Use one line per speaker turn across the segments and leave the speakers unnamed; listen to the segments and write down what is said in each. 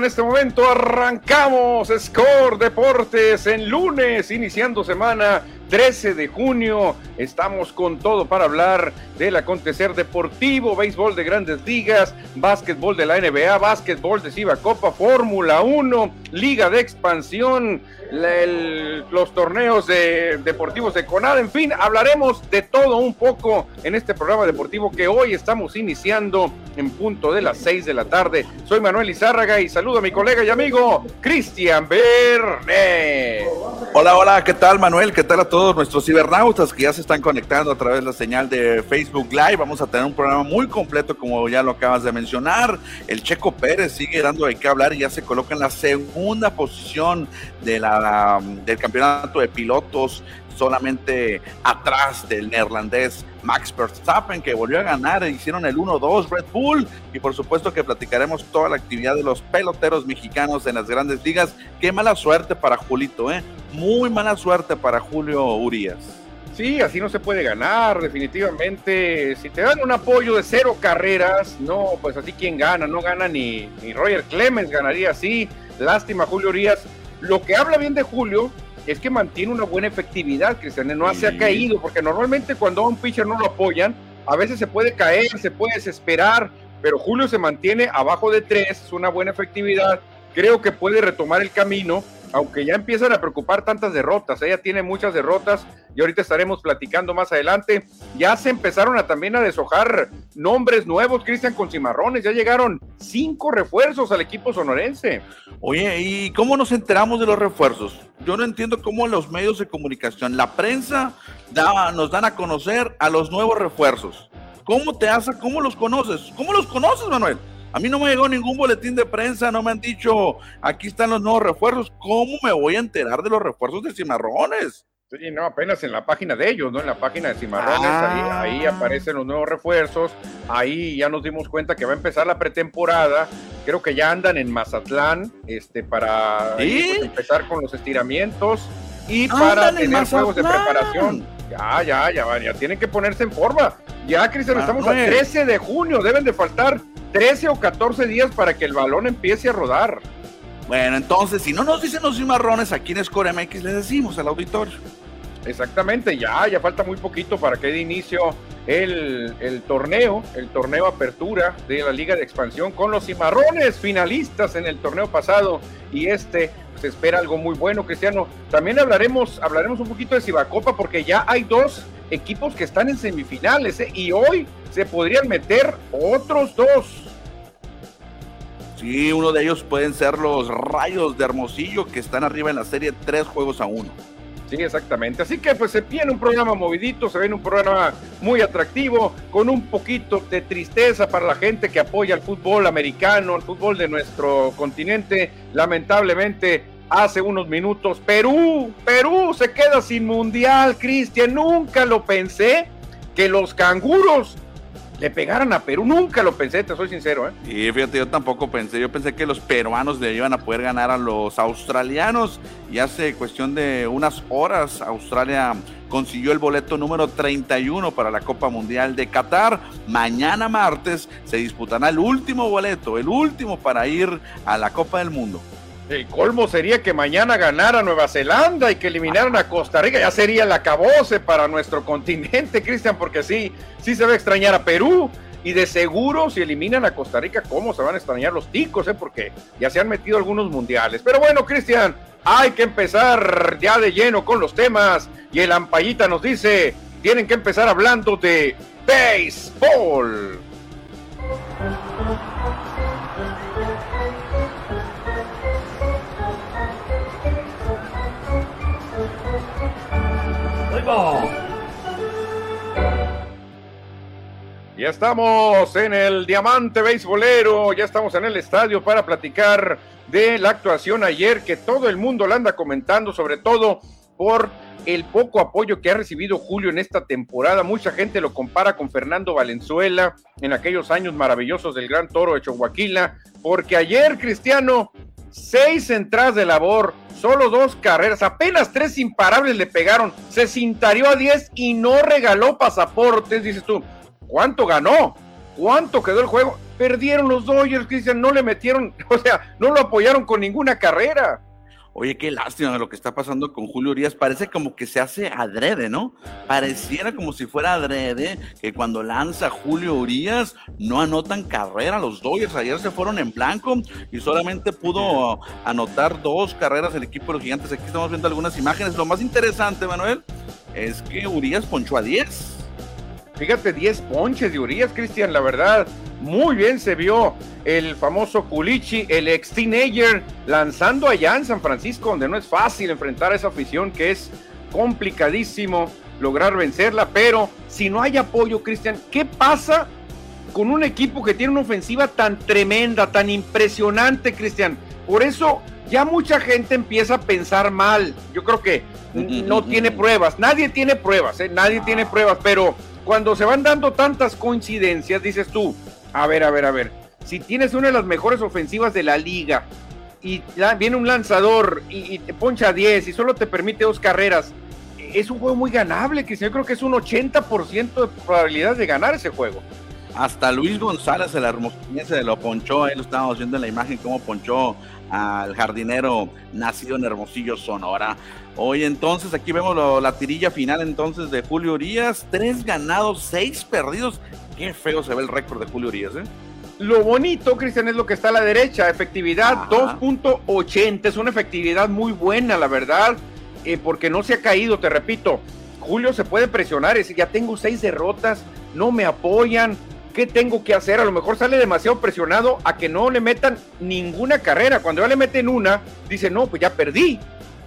en este momento. Arrancamos Score Deportes en lunes, iniciando semana 13 de junio. Estamos con todo para hablar del acontecer deportivo, béisbol de grandes ligas, básquetbol de la NBA, básquetbol de Ciba Copa, Fórmula 1, Liga de Expansión, los torneos de, deportivos de CONAD, en fin, hablaremos de todo un poco en este programa deportivo que hoy estamos iniciando en punto de las 6 de la tarde. Soy Manuel Izárraga y saludo a mi colega y amigo Cristian Verne.
Hola, hola, ¿qué tal Manuel? ¿Qué tal a todos nuestros cibernautas que ya se están conectando a través de la señal de Facebook Live? Vamos a tener un programa muy completo como ya lo acabas de mencionar. El Checo Pérez sigue dando de qué hablar y ya se coloca en la segunda posición de la, del campeonato de pilotos solamente atrás del neerlandés Max Verstappen, que volvió a ganar, hicieron el 1-2 Red Bull, y por supuesto que platicaremos toda la actividad de los peloteros mexicanos en las grandes ligas. Qué mala suerte para Julito, ¿eh? Muy mala suerte para Julio Urias.
Sí, así no se puede ganar, definitivamente. Si te dan un apoyo de cero carreras, no, pues así quien gana, no gana ni, ni Roger Clemens, ganaría así. Lástima, Julio Urias. Lo que habla bien de Julio es que mantiene una buena efectividad, Cristian, no se ha caído, porque normalmente cuando a un pitcher no lo apoyan, a veces se puede caer, se puede desesperar, pero Julio se mantiene abajo de tres, es una buena efectividad, creo que puede retomar el camino aunque ya empiezan a preocupar tantas derrotas, ella tiene muchas derrotas y ahorita estaremos platicando más adelante. Ya se empezaron a también a deshojar nombres nuevos, Cristian, con cimarrones, ya llegaron cinco refuerzos al equipo sonorense.
Oye, ¿y cómo nos enteramos de los refuerzos? Yo no entiendo cómo los medios de comunicación, la prensa, nos dan a conocer a los nuevos refuerzos. ¿Cómo te hace? ¿Cómo los conoces? ¿Cómo los conoces, Manuel? A mí no me llegó ningún boletín de prensa, no me han dicho, aquí están los nuevos refuerzos. ¿Cómo me voy a enterar de los refuerzos de Cimarrones?
Sí, no, apenas en la página de ellos, ¿no? En la página de Cimarrones, ahí, ah. aparecen los nuevos refuerzos. Ahí ya nos dimos cuenta que va a empezar la pretemporada. Creo que ya andan en Mazatlán, este, para pues, empezar con los estiramientos y para tener juegos de preparación. Ya, ya, ya, ya, tienen que ponerse en forma. Ya, Cristian, estamos al 13 de junio, deben de faltar 13 o 14 días para que el balón empiece a rodar.
Bueno, entonces, si no nos dicen los cimarrones, aquí en Score MX les decimos al auditorio.
Exactamente, ya, ya falta muy poquito para que dé inicio el, el, torneo, el torneo apertura de la Liga de Expansión con los cimarrones finalistas en el torneo pasado y este se espera algo muy bueno, Cristiano. También hablaremos, hablaremos un poquito de Cibacopa porque ya hay dos equipos que están en semifinales ¿eh? y hoy se podrían meter otros dos.
Sí, uno de ellos pueden ser los Rayos de Hermosillo que están arriba en la serie tres juegos a uno.
Sí, exactamente. Así que pues se viene un programa movidito, se viene un programa muy atractivo, con un poquito de tristeza para la gente que apoya el fútbol americano, el fútbol de nuestro continente. Lamentablemente, hace unos minutos, Perú, Perú se queda sin mundial, Cristian. Nunca lo pensé que los canguros le pegaran a Perú. Nunca lo pensé, te soy sincero. ¿eh?
Y fíjate, yo tampoco pensé. Yo pensé que los peruanos le iban a poder ganar a los australianos. Y hace cuestión de unas horas, Australia consiguió el boleto número 31 para la Copa Mundial de Qatar. Mañana martes se disputará el último boleto, el último para ir a la Copa del Mundo.
El colmo sería que mañana ganara Nueva Zelanda y que eliminaran a Costa Rica. Ya sería el acabose para nuestro continente, Cristian, porque sí, sí se va a extrañar a Perú. Y de seguro, si eliminan a Costa Rica, ¿cómo se van a extrañar los ticos? Eh? Porque ya se han metido algunos mundiales. Pero bueno, Cristian, hay que empezar ya de lleno con los temas. Y el Ampayita nos dice, tienen que empezar hablando de béisbol. Ya estamos en el Diamante Beisbolero, ya estamos en el estadio para platicar de la actuación ayer que todo el mundo la anda comentando, sobre todo por el poco apoyo que ha recibido Julio en esta temporada. Mucha gente lo compara con Fernando Valenzuela en aquellos años maravillosos del Gran Toro de Chihuahua, porque ayer Cristiano, seis entradas de labor, solo dos carreras, apenas tres imparables le pegaron, se cintarió a diez y no regaló pasaportes, dices tú ¿Cuánto ganó? ¿Cuánto quedó el juego? Perdieron los Dodgers, Cristian, no le metieron, o sea, no lo apoyaron con ninguna carrera.
Oye, qué lástima de lo que está pasando con Julio Urias. Parece como que se hace adrede, ¿no? Pareciera como si fuera adrede que cuando lanza Julio Urias no anotan carrera los Dodgers. Ayer se fueron en blanco y solamente pudo anotar dos carreras el equipo de los gigantes. Aquí estamos viendo algunas imágenes. Lo más interesante, Manuel, es que Urias ponchó a 10.
Fíjate, 10 ponches de Urias, Cristian, la verdad. Muy bien se vio el famoso Culichi, el ex teenager, lanzando allá en San Francisco, donde no es fácil enfrentar a esa afición que es complicadísimo lograr vencerla. Pero si no hay apoyo, Cristian, ¿qué pasa con un equipo que tiene una ofensiva tan tremenda, tan impresionante, Cristian? Por eso ya mucha gente empieza a pensar mal. Yo creo que no tiene pruebas, nadie tiene pruebas, ¿eh? nadie tiene pruebas, pero cuando se van dando tantas coincidencias, dices tú, a ver, a ver, a ver, si tienes una de las mejores ofensivas de la liga y viene un lanzador y, te poncha 10 y solo te permite dos carreras, es un juego muy ganable, que yo creo que es un 80% de probabilidad de ganar ese juego.
Hasta Luis González, el se lo ponchó, ahí lo estábamos viendo en la imagen, cómo ponchó al jardinero nacido en Hermosillo, Sonora. Hoy entonces aquí vemos la tirilla final entonces de Julio Urias, tres ganados, seis perdidos. Qué feo se ve el récord de Julio Urias, ¿eh?
Lo bonito, Cristian, es lo que está a la derecha, efectividad 2.80, es una efectividad muy buena, la verdad, eh, porque no se ha caído, te repito. Julio se puede presionar, es decir, ya tengo seis derrotas, no me apoyan, ¿qué tengo que hacer? A lo mejor sale demasiado presionado a que no le metan ninguna carrera. Cuando ya le meten una, dice, no, pues ya perdí.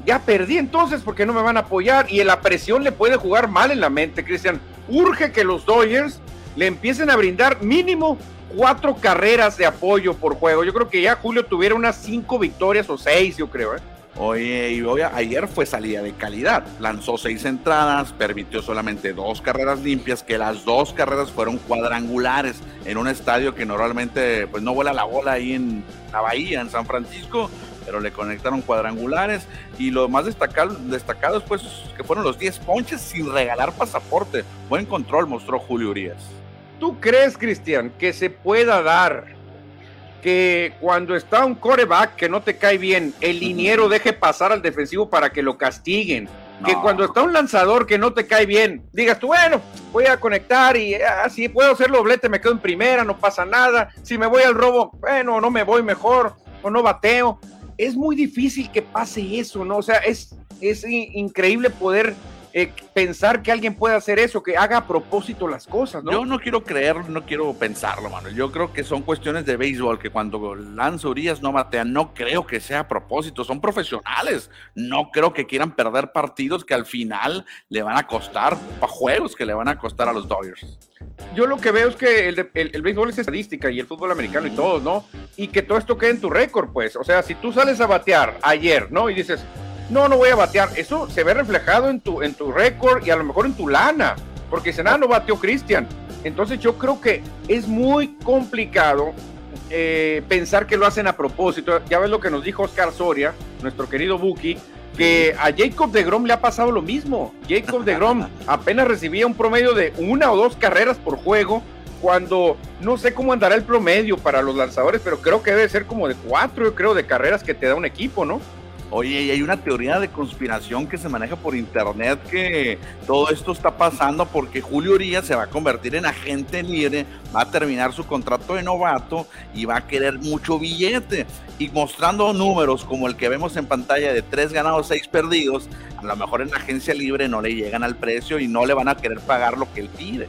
Ya perdí entonces porque no me van a apoyar y la presión le puede jugar mal en la mente, Cristian. Urge que los Dodgers le empiecen a brindar mínimo cuatro carreras de apoyo por juego. Yo creo que ya Julio tuviera unas cinco victorias o seis, yo creo. ¿eh?
Oye, y ayer fue salida de calidad. Lanzó seis entradas, permitió solamente dos carreras limpias, que las dos carreras fueron cuadrangulares en un estadio que normalmente pues no vuela la bola ahí en la bahía, en San Francisco, pero le conectaron cuadrangulares. Y lo más destacado, destacado pues que fueron los 10 ponches sin regalar pasaporte. Buen control mostró Julio Urias.
¿Tú crees, Cristian, que se pueda dar que cuando está un coreback que no te cae bien, el liniero deje pasar al defensivo para que lo castiguen. Que cuando está un lanzador que no te cae bien, digas tú, bueno, voy a conectar y así ah, puedo hacer doblete, me quedo en primera, no pasa nada. Si me voy al robo, bueno, no me voy mejor o no bateo. Es muy difícil que pase eso, ¿no? O sea, es, es increíble poder eh, pensar que alguien puede hacer eso, que haga a propósito las cosas, ¿no?
Yo no quiero creer, no quiero pensarlo, mano. Yo creo que son cuestiones de béisbol, que cuando lanza Urias no batea, no creo que sea a propósito, son profesionales. No creo que quieran perder partidos que al final le van a costar, juegos que le van a costar a los Dodgers.
Yo lo que veo es que el, el, béisbol es estadística y el fútbol americano y todo, ¿no? Y que todo esto quede en tu récord, pues. O sea, si tú sales a batear ayer, ¿no? Y dices, no, no voy a batear. Eso se ve reflejado en tu, en tu récord y a lo mejor en tu lana, porque si nada no bateó Cristian. Entonces yo creo que es muy complicado eh, pensar que lo hacen a propósito. Ya ves lo que nos dijo Oscar Soria, nuestro querido Buki, que a Jacob de Grom le ha pasado lo mismo. Jacob de Grom apenas recibía un promedio de una o dos carreras por juego, cuando no sé cómo andará el promedio para los lanzadores, pero creo que debe ser como de cuatro, yo creo, de carreras que te da un equipo, ¿no?
Oye, y hay una teoría de conspiración que se maneja por internet que todo esto está pasando porque Julio Urias se va a convertir en agente libre, va a terminar su contrato de novato y va a querer mucho billete. Y mostrando números como el que vemos en pantalla de tres ganados, seis perdidos, a lo mejor en la agencia libre no le llegan al precio y no le van a querer pagar lo que él pide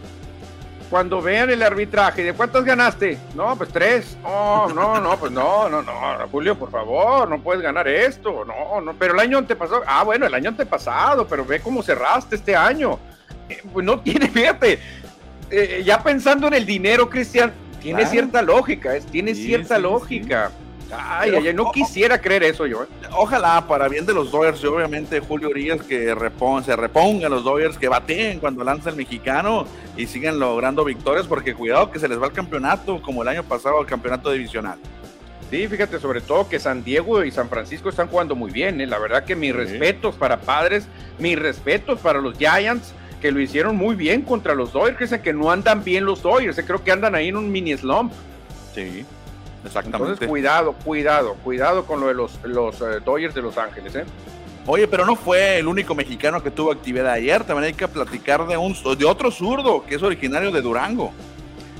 cuando vean el arbitraje, ¿de cuántas ganaste? No, pues tres. No, no, no, pues no, no, no, Julio, por favor, no puedes ganar esto. No, no, pero el año antepasado, ah, bueno, el año antepasado, pero ve cómo cerraste este año. Eh, pues no tiene, fíjate, eh, ya pensando en el dinero, Cristian, tiene cierta lógica, tiene cierta lógica. Ay, ay, no quisiera creer eso yo. ¿eh?
Ojalá, para bien de los Dodgers, y obviamente Julio Urias que se repongan los Dodgers, que bateen cuando lanza el mexicano y sigan logrando victorias, porque cuidado que se les va el campeonato, como el año pasado, el campeonato divisional.
Sí, fíjate, sobre todo que San Diego y San Francisco están jugando muy bien. ¿eh? La verdad que mis respetos para padres, mis respetos para los Giants que lo hicieron muy bien contra los Dodgers, que no andan bien los Dodgers, creo que andan ahí en un mini slump.
Sí, exactamente.
Entonces, cuidado, cuidado, cuidado con lo de los, los eh, Dodgers de Los Ángeles, ¿eh?
Oye, pero no fue el único mexicano que tuvo actividad ayer. También hay que platicar de, un, de otro zurdo que es originario de Durango.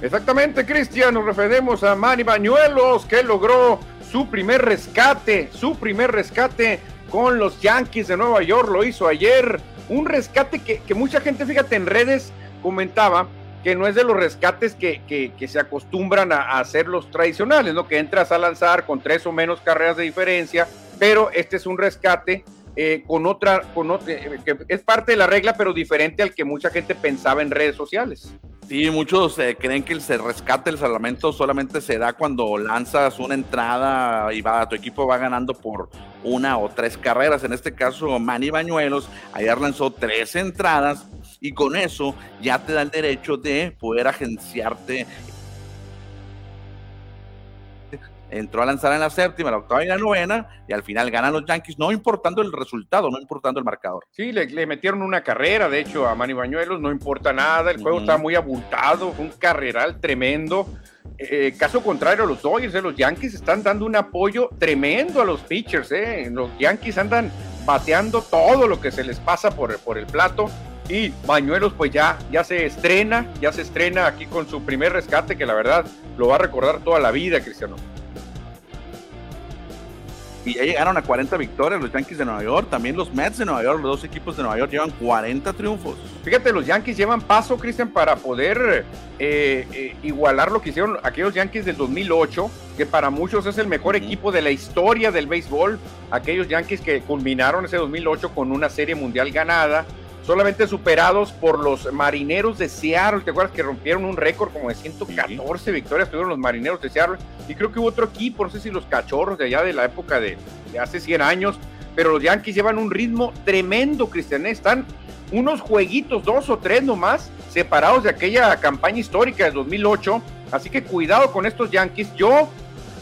Exactamente, Cristian. Nos referimos a Manny Bañuelos, que logró su primer rescate, su primer rescate con los Yankees de Nueva York. Lo hizo ayer. Un rescate que, que mucha gente, fíjate, en redes comentaba que no es de los rescates que, que, se acostumbran a, hacer los tradicionales, ¿no? Que entras a lanzar con tres o menos carreras de diferencia, pero este es un rescate eh, con otra, con otra, eh, que es parte de la regla, pero diferente al que mucha gente pensaba en redes sociales.
Sí, muchos eh, creen que el rescate el salvamento solamente se da cuando lanzas una entrada y va, tu equipo va ganando por una o tres carreras. En este caso, Manny Bañuelos ayer lanzó tres entradas y con eso ya te da el derecho de poder agenciarte entró a lanzar en la séptima, la octava y la novena, y al final ganan los Yankees, no importando el resultado, no importando el marcador.
Sí, le, le metieron una carrera, de hecho, a Manny Bañuelos, no importa nada, el juego mm. está muy abultado, fue un carreral tremendo. Eh, caso contrario, los Dodgers, eh, los Yankees están dando un apoyo tremendo a los pitchers. Eh. Los Yankees andan bateando todo lo que se les pasa por, por el plato. Y Bañuelos pues ya, ya se estrena, ya se estrena aquí con su primer rescate, que la verdad lo va a recordar toda la vida, Cristiano
y ya llegaron a 40 victorias los Yankees de Nueva York, también los Mets de Nueva York, los dos equipos de Nueva York llevan 40 triunfos.
Fíjate, los Yankees llevan paso, Cristian, para poder eh, eh, igualar lo que hicieron aquellos Yankees del 2008, que para muchos es el mejor uh -huh. equipo de la historia del béisbol, aquellos Yankees que culminaron ese 2008 con una serie mundial ganada, solamente superados por los marineros de Seattle. ¿Te acuerdas que rompieron un récord como de 114 sí. victorias? Tuvieron los marineros de Seattle. Y creo que hubo otro equipo, no sé si los cachorros de allá de la época de, de hace 100 años. Pero los Yankees llevan un ritmo tremendo, Cristian. Están unos jueguitos, dos o tres nomás, separados de aquella campaña histórica de 2008. Así que cuidado con estos Yankees. Yo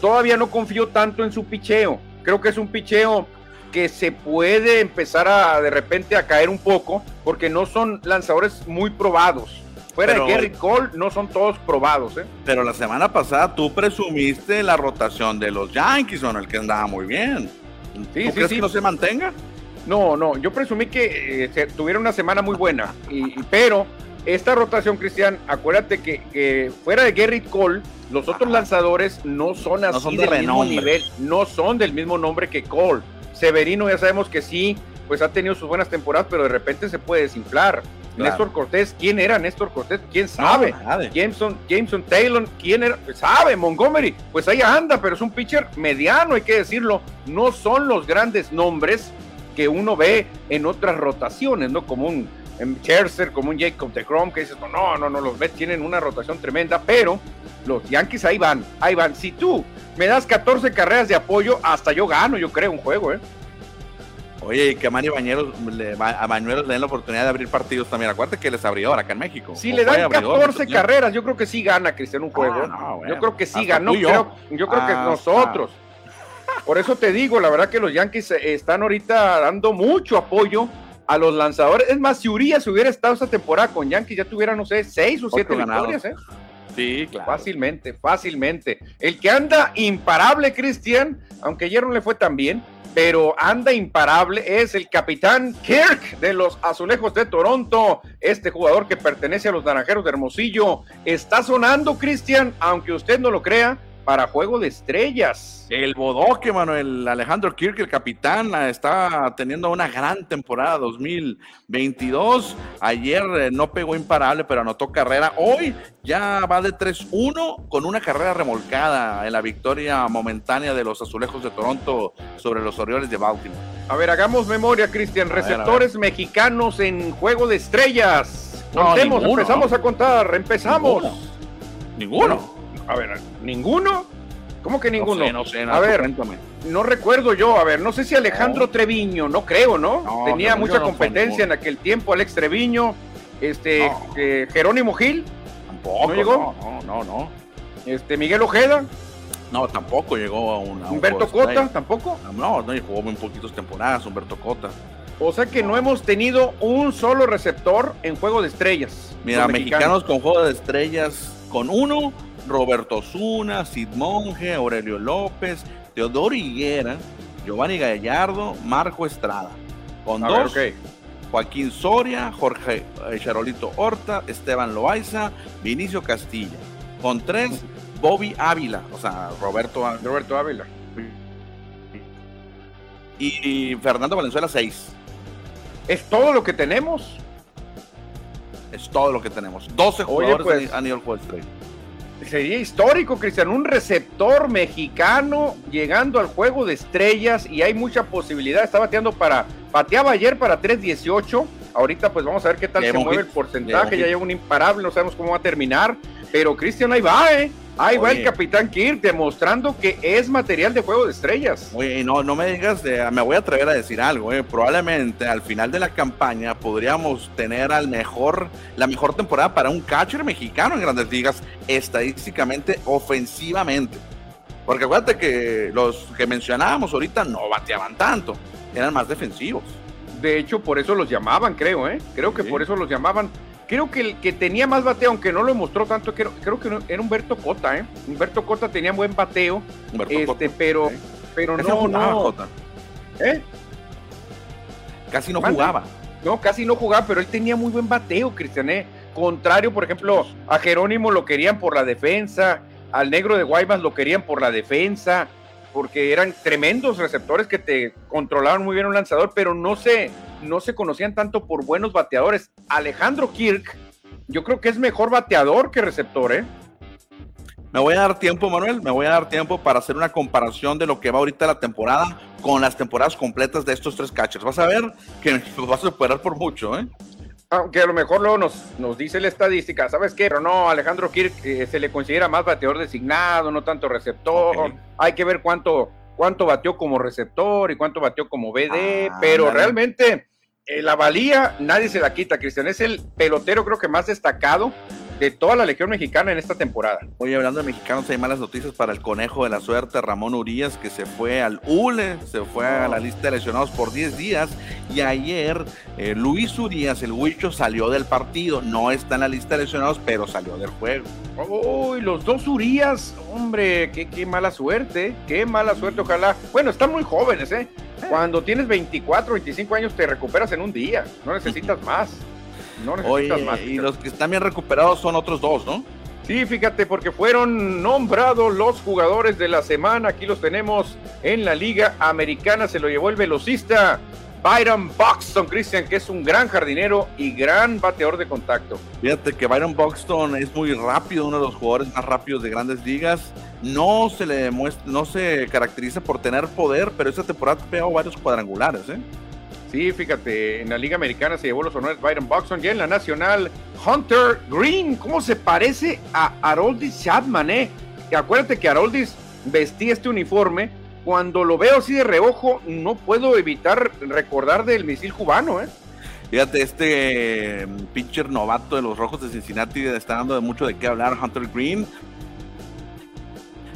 todavía no confío tanto en su picheo. Creo que es un picheo que se puede empezar a de repente a caer un poco porque no son lanzadores muy probados. Fuera pero, de Gary Cole, no son todos probados. ¿eh?
Pero la semana pasada tú presumiste la rotación de los Yankees, ¿no? el que andaba muy bien.
Sí,
¿Tú
sí,
crees
sí.
que no se mantenga?
No, no, yo presumí que eh, tuvieron una semana muy buena, y, y, pero esta rotación, Cristian, acuérdate que, que, fuera de Gary Cole, los otros Ajá. lanzadores no son así no son de del mismo nivel, no son del mismo nombre que Cole. Severino ya sabemos que sí, pues ha tenido sus buenas temporadas, pero de repente se puede desinflar. Claro. Néstor Cortés, ¿quién era Néstor Cortés? ¿Quién sabe? No, Jameson, Jameson Taylor, ¿quién era? Pues sabe, Montgomery, pues ahí anda, pero es un pitcher mediano, hay que decirlo. No son los grandes nombres que uno ve en otras rotaciones, ¿no? Como un Scherzer, como un Jacob de Chrome, que dices, no, no, no, los Mets tienen una rotación tremenda, pero los Yankees ahí van, ahí van. Si tú me das 14 carreras de apoyo, hasta yo gano, yo creo, un juego, ¿eh?
Oye, y que a Manny Bañuelos, le, a Bañuelos le den la oportunidad de abrir partidos también. Acuérdate que les abrió ahora acá en México.
Si le dan abridor, 14 carreras, yo creo que sí gana Cristian un juego. Ah, no, bueno. Yo creo que sí ganó. Yo. Creo, yo creo ah, que nosotros. Ah. Por eso te digo, la verdad que los Yankees están ahorita dando mucho apoyo a los lanzadores. Es más, si Urias hubiera estado esta temporada con Yankees, ya tuviera, no sé, seis o siete victorias, ¿eh?
Sí, claro.
Fácilmente, fácilmente. El que anda imparable, Cristian, aunque ayer no le fue tan bien, pero anda imparable, es el capitán Kirk de los Azulejos de Toronto. Este jugador que pertenece a los Naranjeros de Hermosillo está sonando, Cristian, aunque usted no lo crea, para Juego de Estrellas.
El bodoque, Manuel Alejandro Kirk, el capitán, está teniendo una gran temporada 2022. Ayer eh, no pegó imparable, pero anotó carrera. Hoy ya va de 3-1 con una carrera remolcada en la victoria momentánea de los Azulejos de Toronto sobre los Orioles de Baltimore.
A ver, hagamos memoria, Cristian. Receptores ver, ver. mexicanos en Juego de Estrellas. Contemos, no, ninguno, empezamos ¿no? a contar, empezamos.
Ninguno. ninguno
a ver, ¿ninguno? ¿Cómo que ninguno?
No sé, no sé.
a ver, cuéntame. no recuerdo yo. A ver, no sé si Alejandro no. Treviño, no creo, ¿no? no Tenía mucha competencia en aquel tiempo. Alex Treviño, este, eh, Jerónimo Gil.
Tampoco.
¿No llegó?
No, no, no.
Este, Miguel Ojeda.
No, tampoco llegó a una.
¿Humberto Cota? ¿Tampoco?
No, no, jugó muy poquitas temporadas, Humberto Cota.
O sea que no hemos tenido un solo receptor en juego de estrellas.
Mira, mexicanos. con juego de estrellas, con uno, Roberto Zuna, Sid Monge, Aurelio López, Teodoro Higuera, Giovanni Gallardo, Marco Estrada. Con dos, Joaquín Soria, Jorge eh, Charolito Horta, Esteban Loaiza, Vinicio Castilla. Con tres, Bobby Ávila, o sea, Roberto,
Roberto Ávila.
Y Fernando Valenzuela, seis.
¿Es todo lo que tenemos?
Es todo lo que tenemos. 12 jugadores pues, han ido al juego estrella.
Sería histórico, Cristian, un receptor mexicano llegando al juego de estrellas y hay mucha posibilidad. Está bateando para, bateaba ayer para 3.18. Ahorita pues vamos a ver qué tal se mueve el porcentaje. Ya lleva un imparable, no sabemos cómo va a terminar. Pero Cristian ahí va, ¿eh? Ahí va el Capitán Kirk demostrando que es material de juego de estrellas.
Oye, no, no me digas, me voy a atrever a decir algo. Eh. Probablemente al final de la campaña podríamos tener al mejor, la mejor temporada para un catcher mexicano en grandes ligas, estadísticamente, ofensivamente. Porque acuérdate que los que mencionábamos ahorita no bateaban tanto, eran más defensivos.
De hecho, por eso los llamaban, creo, ¿eh? Creo que por eso los llamaban Creo que el que tenía más bateo, aunque no lo mostró tanto, creo, creo que era Humberto Cota, ¿eh? Humberto Cota tenía buen bateo, este, pero, pero no, no.
¿Eh? Casi no jugaba.
No, casi no jugaba, pero él tenía muy buen bateo, Cristian. ¿eh? Contrario, por ejemplo, a Jerónimo lo querían por la defensa, al negro de Guaymas lo querían por la defensa, porque eran tremendos receptores que te controlaban muy bien un lanzador, pero no se, no se conocían tanto por buenos bateadores. Alejandro Kirk, yo creo que es mejor bateador que receptor, ¿eh?
Me voy a dar tiempo, Manuel, me voy a dar tiempo para hacer una comparación de lo que va ahorita la temporada con las temporadas completas de estos tres catchers. Vas a ver que vas a superar por mucho, ¿eh?
Aunque a lo mejor luego nos, nos dice la estadística, ¿sabes qué? Pero no, Alejandro Kirk eh, se le considera más bateador designado, no tanto receptor. Hay que ver cuánto, cuánto bateó como receptor y cuánto bateó como BD, ah, pero realmente eh, la valía nadie se la quita, Cristian. Es el pelotero creo que más destacado de toda la Legión Mexicana en esta temporada.
Oye, hablando de mexicanos, hay malas noticias para el conejo de la suerte, Ramón Urias, que se fue al ULE, se fue a la lista de lesionados por 10 días. Y ayer eh, Luis Urias, el Huicho, salió del partido. No está en la lista de lesionados, pero salió del juego.
Uy, los dos Urias, hombre, qué, qué mala suerte, qué mala suerte, ojalá. Bueno, están muy jóvenes, ¿eh? Cuando tienes 24, 25 años te recuperas en un día, no necesitas más. No necesitas más.
Y los que están bien recuperados son otros dos, ¿no?
Sí, fíjate, porque fueron nombrados los jugadores de la semana. Aquí los tenemos en la Liga Americana. Se lo llevó el velocista Byron Buxton, Christian, que es un gran jardinero y gran bateador de contacto.
Fíjate que Byron Buxton es muy rápido, uno de los jugadores más rápidos de grandes ligas. No se le demuestra, no se caracteriza por tener poder, pero esta temporada pegado varios cuadrangulares, ¿eh?
Sí, fíjate, en la Liga Americana se llevó los honores Byron Buxton y en la Nacional Hunter Green. ¿Cómo se parece a Haroldis Chapman, eh? Acuérdate que Haroldis vestía este uniforme cuando lo veo así de reojo, no puedo evitar recordar del misil cubano, ¿eh?
Fíjate, este mm, pitcher novato de los Rojos de Cincinnati está dando mucho de qué hablar, Hunter Green.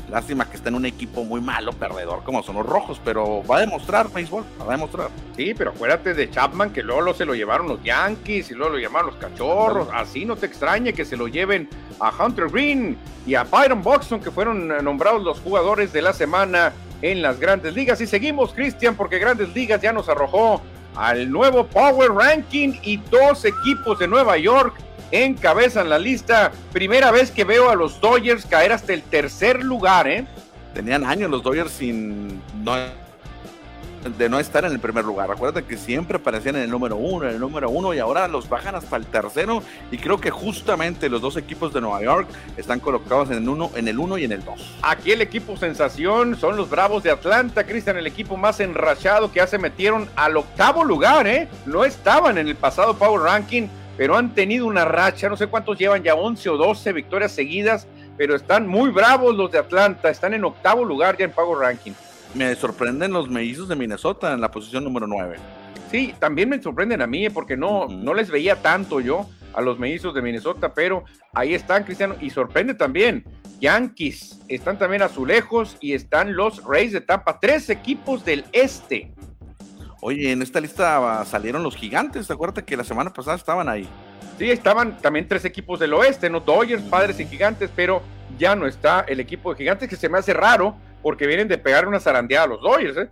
Lástima que está en un equipo muy malo, perdedor, como son los rojos, pero va a demostrar béisbol, va a demostrar.
Sí, pero acuérdate de Chapman, que luego se lo llevaron los Yankees y luego lo llamaron los Cachorros. Así no te extrañe que se lo lleven a Hunter Green y a Byron Buxton, que fueron nombrados los jugadores de la semana en las grandes ligas. Y seguimos, Cristian, porque grandes ligas ya nos arrojó al nuevo Power Ranking y dos equipos de Nueva York encabezan la lista. Primera vez que veo a los Dodgers caer hasta el tercer lugar, ¿eh?
Tenían años los Dodgers sin de no estar en el primer lugar. Acuérdate que siempre aparecían en el número uno, en el número uno y ahora los bajan hasta el tercero. Y creo que justamente los dos equipos de Nueva York están colocados en el uno, en el uno y en el dos.
Aquí el equipo sensación son los Bravos de Atlanta, Cristian, el equipo más enrachado que ya se metieron al octavo lugar, ¿eh? No estaban en el pasado Power Ranking, pero han tenido una racha, no sé cuántos llevan ya 11 o 12 victorias seguidas, pero están muy bravos los de Atlanta, están en octavo lugar ya en Power Ranking
me sorprenden los mellizos de Minnesota en la posición número 9.
Sí, también me sorprenden a mí porque no, no les veía tanto yo a los mellizos de Minnesota, pero ahí están, Cristiano, y sorprende también. Yankees están también azulejos y están los Rays de Tampa, tres equipos del este
Oye, en esta lista salieron los gigantes, ¿te acuerdas que la semana pasada estaban ahí?
Sí, estaban también tres equipos del oeste, ¿no? Dodgers, Padres y Gigantes, pero ya no está el equipo de Gigantes, que se me hace raro, porque vienen de pegar una zarandeada a los Dodgers, ¿eh?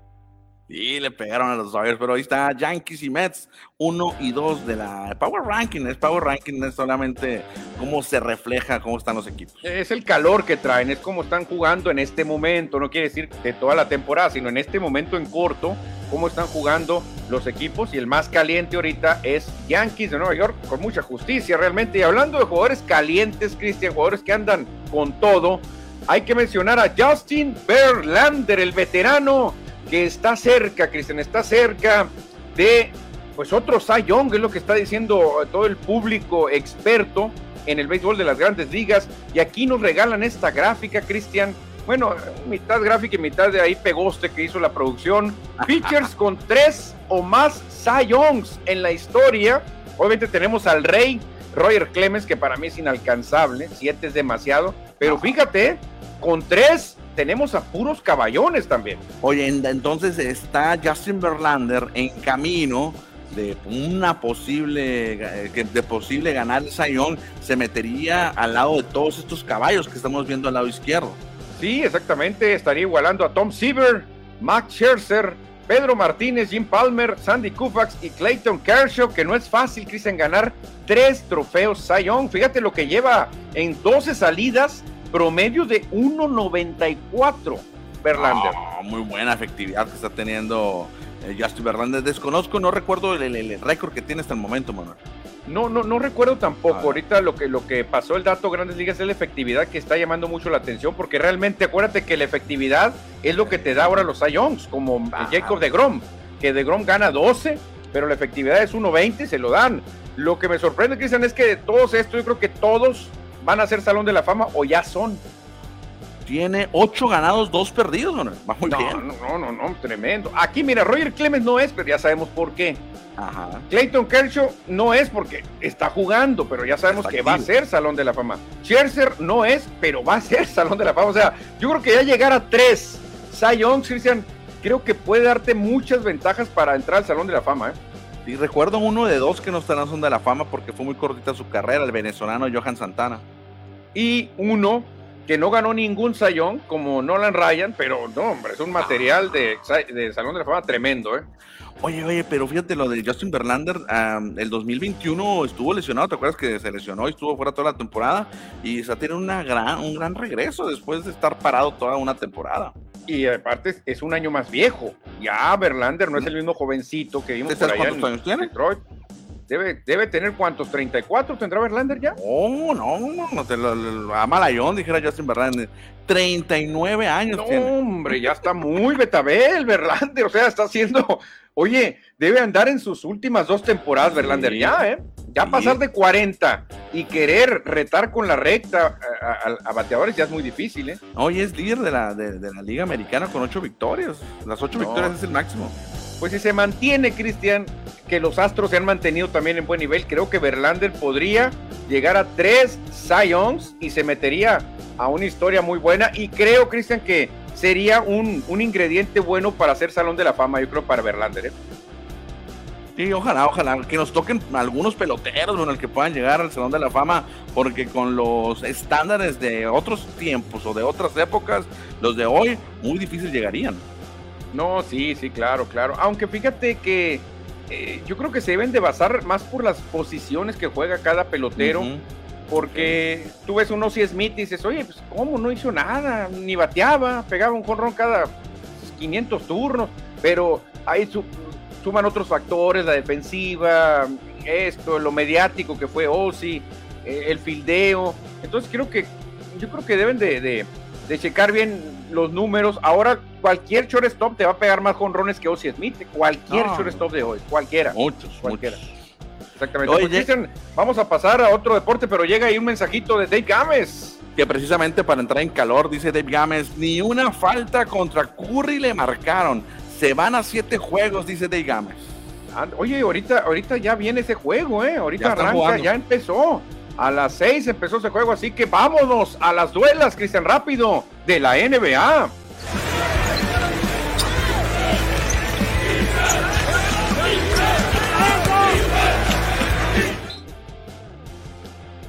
Sí, le pegaron a los Dodgers, pero ahí está Yankees y Mets, uno y dos de la Power Ranking. Es Power Ranking, es solamente cómo se refleja, cómo están los equipos.
Es el calor que traen, es cómo están jugando en este momento. No quiere decir de toda la temporada, sino en este momento en corto, cómo están jugando los equipos. Y el más caliente ahorita es Yankees de Nueva York, con mucha justicia realmente. Y hablando de jugadores calientes, Cristian, jugadores que andan con todo, hay que mencionar a Justin Verlander, el veterano que está cerca, Cristian, está cerca de pues otro Cy Young, es lo que está diciendo todo el público experto en el béisbol de las grandes ligas. Y aquí nos regalan esta gráfica, Cristian. Bueno, mitad gráfica y mitad de ahí pegoste que hizo la producción. Pitchers con tres o más Cy Youngs en la historia. Obviamente tenemos al rey Roger Clemens, que para mí es inalcanzable. Siete es demasiado. Pero fíjate, con tres tenemos a puros caballones también.
Oye, entonces está Justin Verlander en camino de una posible eh, de posible ganar el Sayón se metería al lado de todos estos caballos que estamos viendo al lado izquierdo.
Sí, exactamente, estaría igualando a Tom Seaver, Max Scherzer, Pedro Martínez, Jim Palmer, Sandy Koufax y Clayton Kershaw, que no es fácil, Cristian, ganar tres trofeos Sayón. Fíjate lo que lleva en 12 salidas promedio de 1.94 Verlander.
Ah, muy buena efectividad que está teniendo eh, Justin Verlander. Desconozco, no recuerdo el, récord que tiene hasta el momento, Manuel.
No, no, no recuerdo tampoco. Ahorita lo que, lo que pasó el dato Grandes Ligas es la efectividad que está llamando mucho la atención, porque realmente acuérdate que la efectividad es lo que te da ahora los Youngs, como Jacob de Grom, que de Grom gana 12, pero la efectividad es 1.20, se lo dan. Lo que me sorprende, Cristian, es que de todos estos, yo creo que todos van a ser Salón de la Fama o ya son.
Tiene ocho ganados, dos perdidos, ¿no? Va muy
no,
bien.
No, no, no, tremendo. Aquí, mira, Roger Clemens no es, pero ya sabemos por qué. Ajá. Clayton Kershaw no es porque está jugando, pero ya sabemos que va a ser Salón de la Fama. Scherzer no es, pero va a ser Salón de la Fama. O sea, yo creo que ya llegar a tres Cy Young, Christian, creo que puede darte muchas ventajas para entrar al Salón de la Fama, ¿eh?
Y recuerdo uno de dos que no están en Salón de la Fama porque fue muy cortita su carrera, el venezolano Johan Santana
y uno que no ganó ningún sayón como Nolan Ryan, pero no, hombre, es un material de, Salón de la Fama tremendo, ¿eh?
Oye, oye, pero fíjate lo de Justin Verlander, el 2021 estuvo lesionado, ¿te acuerdas que se lesionó y estuvo fuera toda la temporada? Y se tiene una gran, un gran regreso después de estar parado toda una temporada.
Y aparte es un año más viejo. Ya Verlander no es el mismo jovencito que vimos por allá en años tiene? Detroit. Debe, debe tener cuántos, 34 tendrá Verlander ya.
Oh, no, no, no, te lo, lo, a Malayón, dijera Justin Verlander. 39 años.
No, hombre, ya está muy betabel Verlander, o sea, está haciendo, oye, debe andar en sus últimas dos temporadas Verlander ya, ¿eh? Ya pasar de 40 y querer retar con la recta a, bateadores ya es muy difícil, ¿eh?
Oye, es líder de la, de, la Liga Americana con ocho victorias. Las ocho victorias es el máximo.
Pues si se mantiene, Cristian, que los Astros se han mantenido también en buen nivel, creo que Verlander podría llegar a tres Cy y se metería a una historia muy buena. Y creo, Cristian, que sería un, ingrediente bueno para hacer Salón de la Fama, yo creo, para Verlander. ¿eh?
Sí, ojalá, ojalá que nos toquen algunos peloteros con el que puedan llegar al Salón de la Fama, porque con los estándares de otros tiempos o de otras épocas, los de hoy, muy difícil llegarían.
No, sí, sí, claro, claro. Aunque fíjate que eh, yo creo que se deben de basar más por las posiciones que juega cada pelotero. Porque tú ves un Ozzy Smith y dices, oye, pues cómo no hizo nada, ni bateaba, pegaba un jonrón cada 500 turnos, pero ahí suman otros factores, la defensiva, esto, lo mediático que fue Ozzy, eh, el fildeo. Entonces creo que yo creo que deben de de checar bien los números. Ahora cualquier shortstop te va a pegar más jonrones que Ozzy Smith. Cualquier shortstop de hoy, cualquiera.
Muchos,
cualquiera. Exactamente. Pues, vamos a pasar a otro deporte, pero llega ahí un mensajito de Dave Gámez.
Que precisamente para entrar en calor, dice Dave Gámez, ni una falta contra Curry le marcaron. Se van a siete juegos, dice Dave Gámez.
Oye, ahorita, ahorita ya viene ese juego, ¿eh? Ahorita arranca, ya empezó. A las 6 empezó ese juego, así que vámonos a las duelas, Cristian Rápido, de la NBA.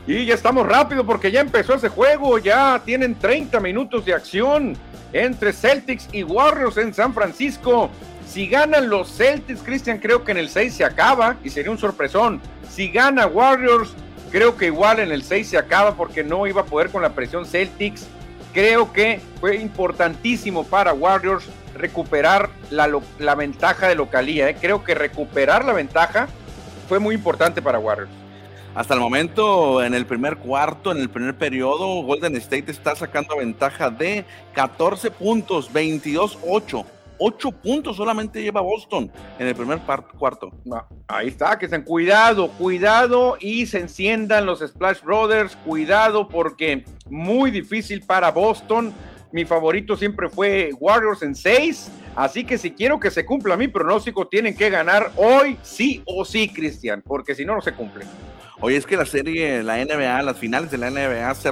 Y ya estamos rápido porque ya empezó ese juego, ya tienen 30 minutos de acción entre Celtics y Warriors en San Francisco. Si ganan los Celtics, Cristian, creo que en el 6 se acaba y sería un sorpresón. Si gana Warriors, creo que igual en el 6 se acaba porque no iba a poder con la presión Celtics. Creo que fue importantísimo para Warriors recuperar la, ventaja de localía. ¿eh? Creo que recuperar la ventaja fue muy importante para Warriors.
Hasta el momento, en el primer cuarto, en el primer periodo, Golden State está sacando ventaja de 14 puntos, 22-8. 8 puntos solamente lleva Boston en el primer cuarto.
ahí está, que estén cuidado, cuidado y se enciendan los Splash Brothers, cuidado porque muy difícil para Boston. Mi favorito siempre fue Warriors en 6, así que si quiero que se cumpla mi pronóstico, tienen que ganar hoy sí o sí, Cristian, porque si no, no se cumple.
Oye, es que la serie, la NBA, las finales de la NBA se,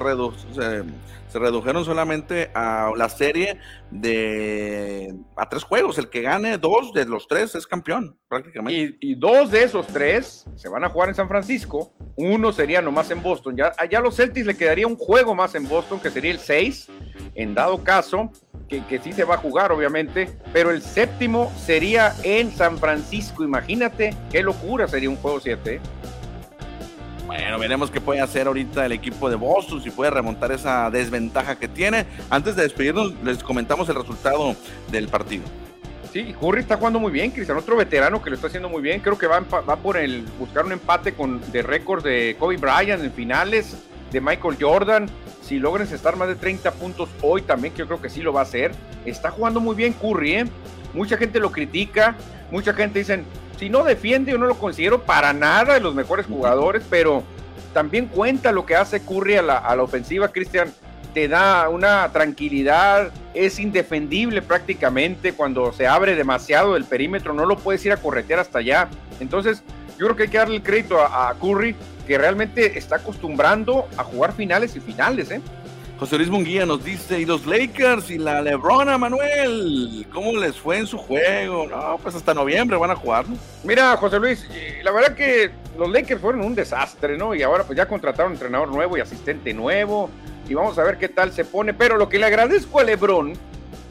se, redujeron solamente a la serie de a tres juegos. El que gane dos de los tres es campeón, prácticamente.
Y, dos de esos tres se van a jugar en San Francisco. Uno sería nomás en Boston. Ya, allá a los Celtics le quedaría un juego más en Boston, que sería el 6, en dado caso, que, que sí se va a jugar, obviamente. Pero el séptimo sería en San Francisco. Imagínate qué locura sería un juego 7.
Bueno, veremos qué puede hacer ahorita el equipo de Boston, si puede remontar esa desventaja que tiene. Antes de despedirnos, les comentamos el resultado del partido.
Sí, Curry está jugando muy bien, Cristian, otro veterano que lo está haciendo muy bien. Creo que va, va por el buscar un empate con de récord de Kobe Bryant en finales, de Michael Jordan. Si logran estar más de 30 puntos hoy también, yo creo que sí lo va a hacer. Está jugando muy bien Curry, ¿eh? Mucha gente lo critica, mucha gente dice, si no defiende, yo no lo considero para nada de los mejores jugadores, pero también cuenta lo que hace Curry a la, ofensiva, Cristian. Te da una tranquilidad, es indefendible prácticamente cuando se abre demasiado el perímetro, no lo puedes ir a corretear hasta allá. Entonces, yo creo que hay que darle el crédito a, a Curry, que realmente está acostumbrando a jugar finales y finales, ¿eh?
José Luis Munguía nos dice, ¿y los Lakers y la Lebrona, Manuel? ¿Cómo les fue en su juego? No, pues hasta noviembre van a jugar.
Mira, José Luis, la verdad que los Lakers fueron un desastre, ¿no? Y ahora pues ya contrataron entrenador nuevo y asistente nuevo. Y vamos a ver qué tal se pone. Pero lo que le agradezco a Lebron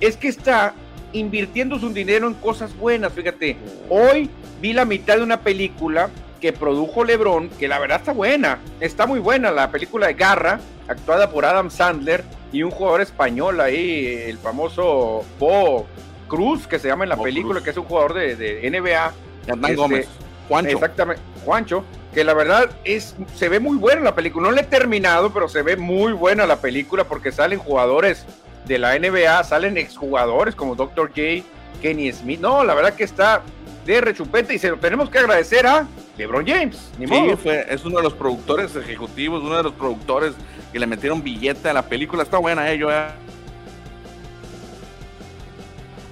es que está invirtiendo su dinero en cosas buenas. Fíjate, hoy vi la mitad de una película que produjo Lebron, que la verdad está buena, está muy buena la película de Garra, actuada por Adam Sandler y un jugador español ahí, el famoso Bo Cruz, que se llama en la película, que es un jugador de, NBA.
Hernán este, Gómez.
Juancho. Exactamente, Juancho, que la verdad es, se ve muy buena la película. No le he terminado, pero se ve muy buena la película porque salen jugadores de la NBA, salen exjugadores como Dr. J, Kenny Smith. No, la verdad que está de rechupete y se lo tenemos que agradecer a LeBron James.
sí, Fue, es uno de los productores ejecutivos, uno de los productores que le metieron billete a la película. Está buena, eh, yo eh.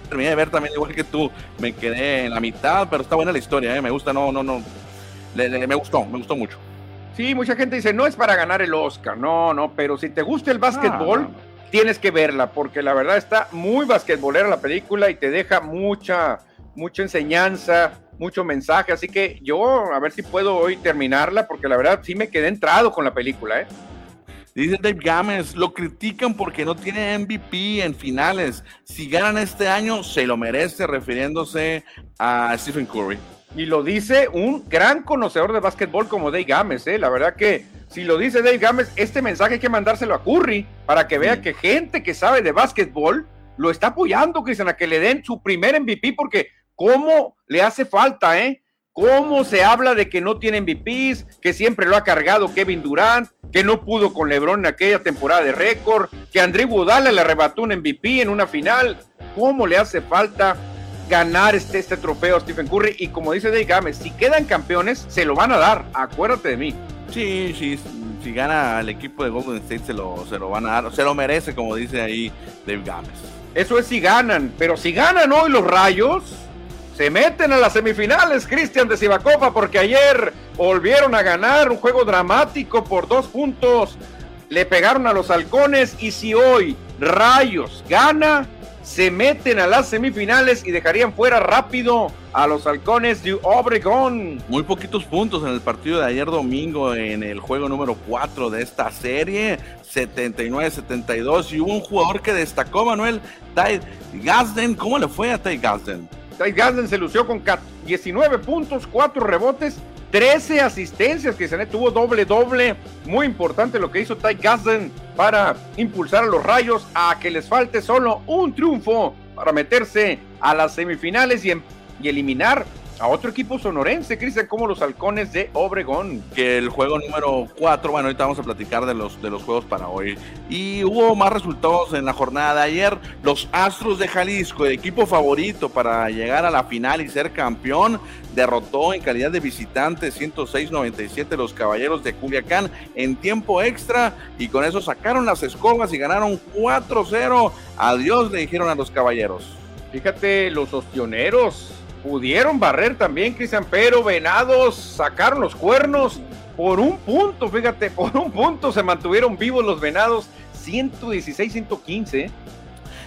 terminé de ver también igual que tú. Me quedé en la mitad, pero está buena la historia, eh. Me gusta, no, no, no. me gustó, me gustó mucho.
Sí, mucha gente dice, no es para ganar el Oscar, no, no, pero si te gusta el básquetbol, tienes que verla, porque la verdad está muy basquetbolera la película y te deja mucha, mucha enseñanza, mucho mensaje, así que yo a ver si puedo hoy terminarla, porque la verdad sí me quedé entrado con la película, ¿eh?
Dice Dave Games, lo critican porque no tiene MVP en finales. Si ganan este año, se lo merece, refiriéndose a Stephen Curry.
Y lo dice un gran conocedor de básquetbol como Dave Games, ¿eh? La verdad que si lo dice Dave Games, este mensaje hay que mandárselo a Curry para que vea que gente que sabe de básquetbol lo está apoyando, Cristian, a que le den su primer MVP, porque cómo le hace falta, ¿eh? Cómo se habla de que no tiene MVPs, que siempre lo ha cargado Kevin Durant, que no pudo con LeBron en aquella temporada de récord, que André Budala le arrebató un MVP en una final. ¿Cómo le hace falta ganar este, este trofeo a Stephen Curry? Y como dice Dave Games, si quedan campeones, se lo van a dar. Acuérdate de mí.
Sí, sí, si gana el equipo de Golden State, se lo, se lo van a dar. Se lo merece, como dice ahí Dave Games.
Eso es si ganan, pero si ganan hoy los Rayos se meten a las semifinales, Cristian de Sivakova, porque ayer volvieron a ganar un juego dramático por dos puntos. Le pegaron a los halcones y si hoy Rayos gana, se meten a las semifinales y dejarían fuera rápido a los halcones de Obregón.
Muy poquitos puntos en el partido de ayer domingo en el juego número 4 de esta serie, 79-72 y hubo un jugador que destacó, Manuel, Ty Gazden. ¿Cómo le fue a Ty Gazden?
Ty Gazden se lució con 19 puntos, 4 rebotes 13 asistencias que se tuvo doble doble. Muy importante lo que hizo Ty Gazden para impulsar a los Rayos a que les falte solo un triunfo para meterse a las semifinales y, em, y eliminar a otro equipo sonorense, Cristian, como los halcones de Obregón.
Que el juego número 4, bueno, ahorita vamos a platicar de los, de los juegos para hoy. Y hubo más resultados en la jornada de ayer. Los Astros de Jalisco, el equipo favorito para llegar a la final y ser campeón, derrotó en calidad de visitante 106-97 los Caballeros de Culiacán en tiempo extra y con eso sacaron las escobas y ganaron 4-0. Adiós le dijeron a los Caballeros.
Fíjate, los ostioneros pudieron barrer también, Cristian, pero Venados sacaron los cuernos por un punto, fíjate, por un punto se mantuvieron vivos los Venados, 116-115.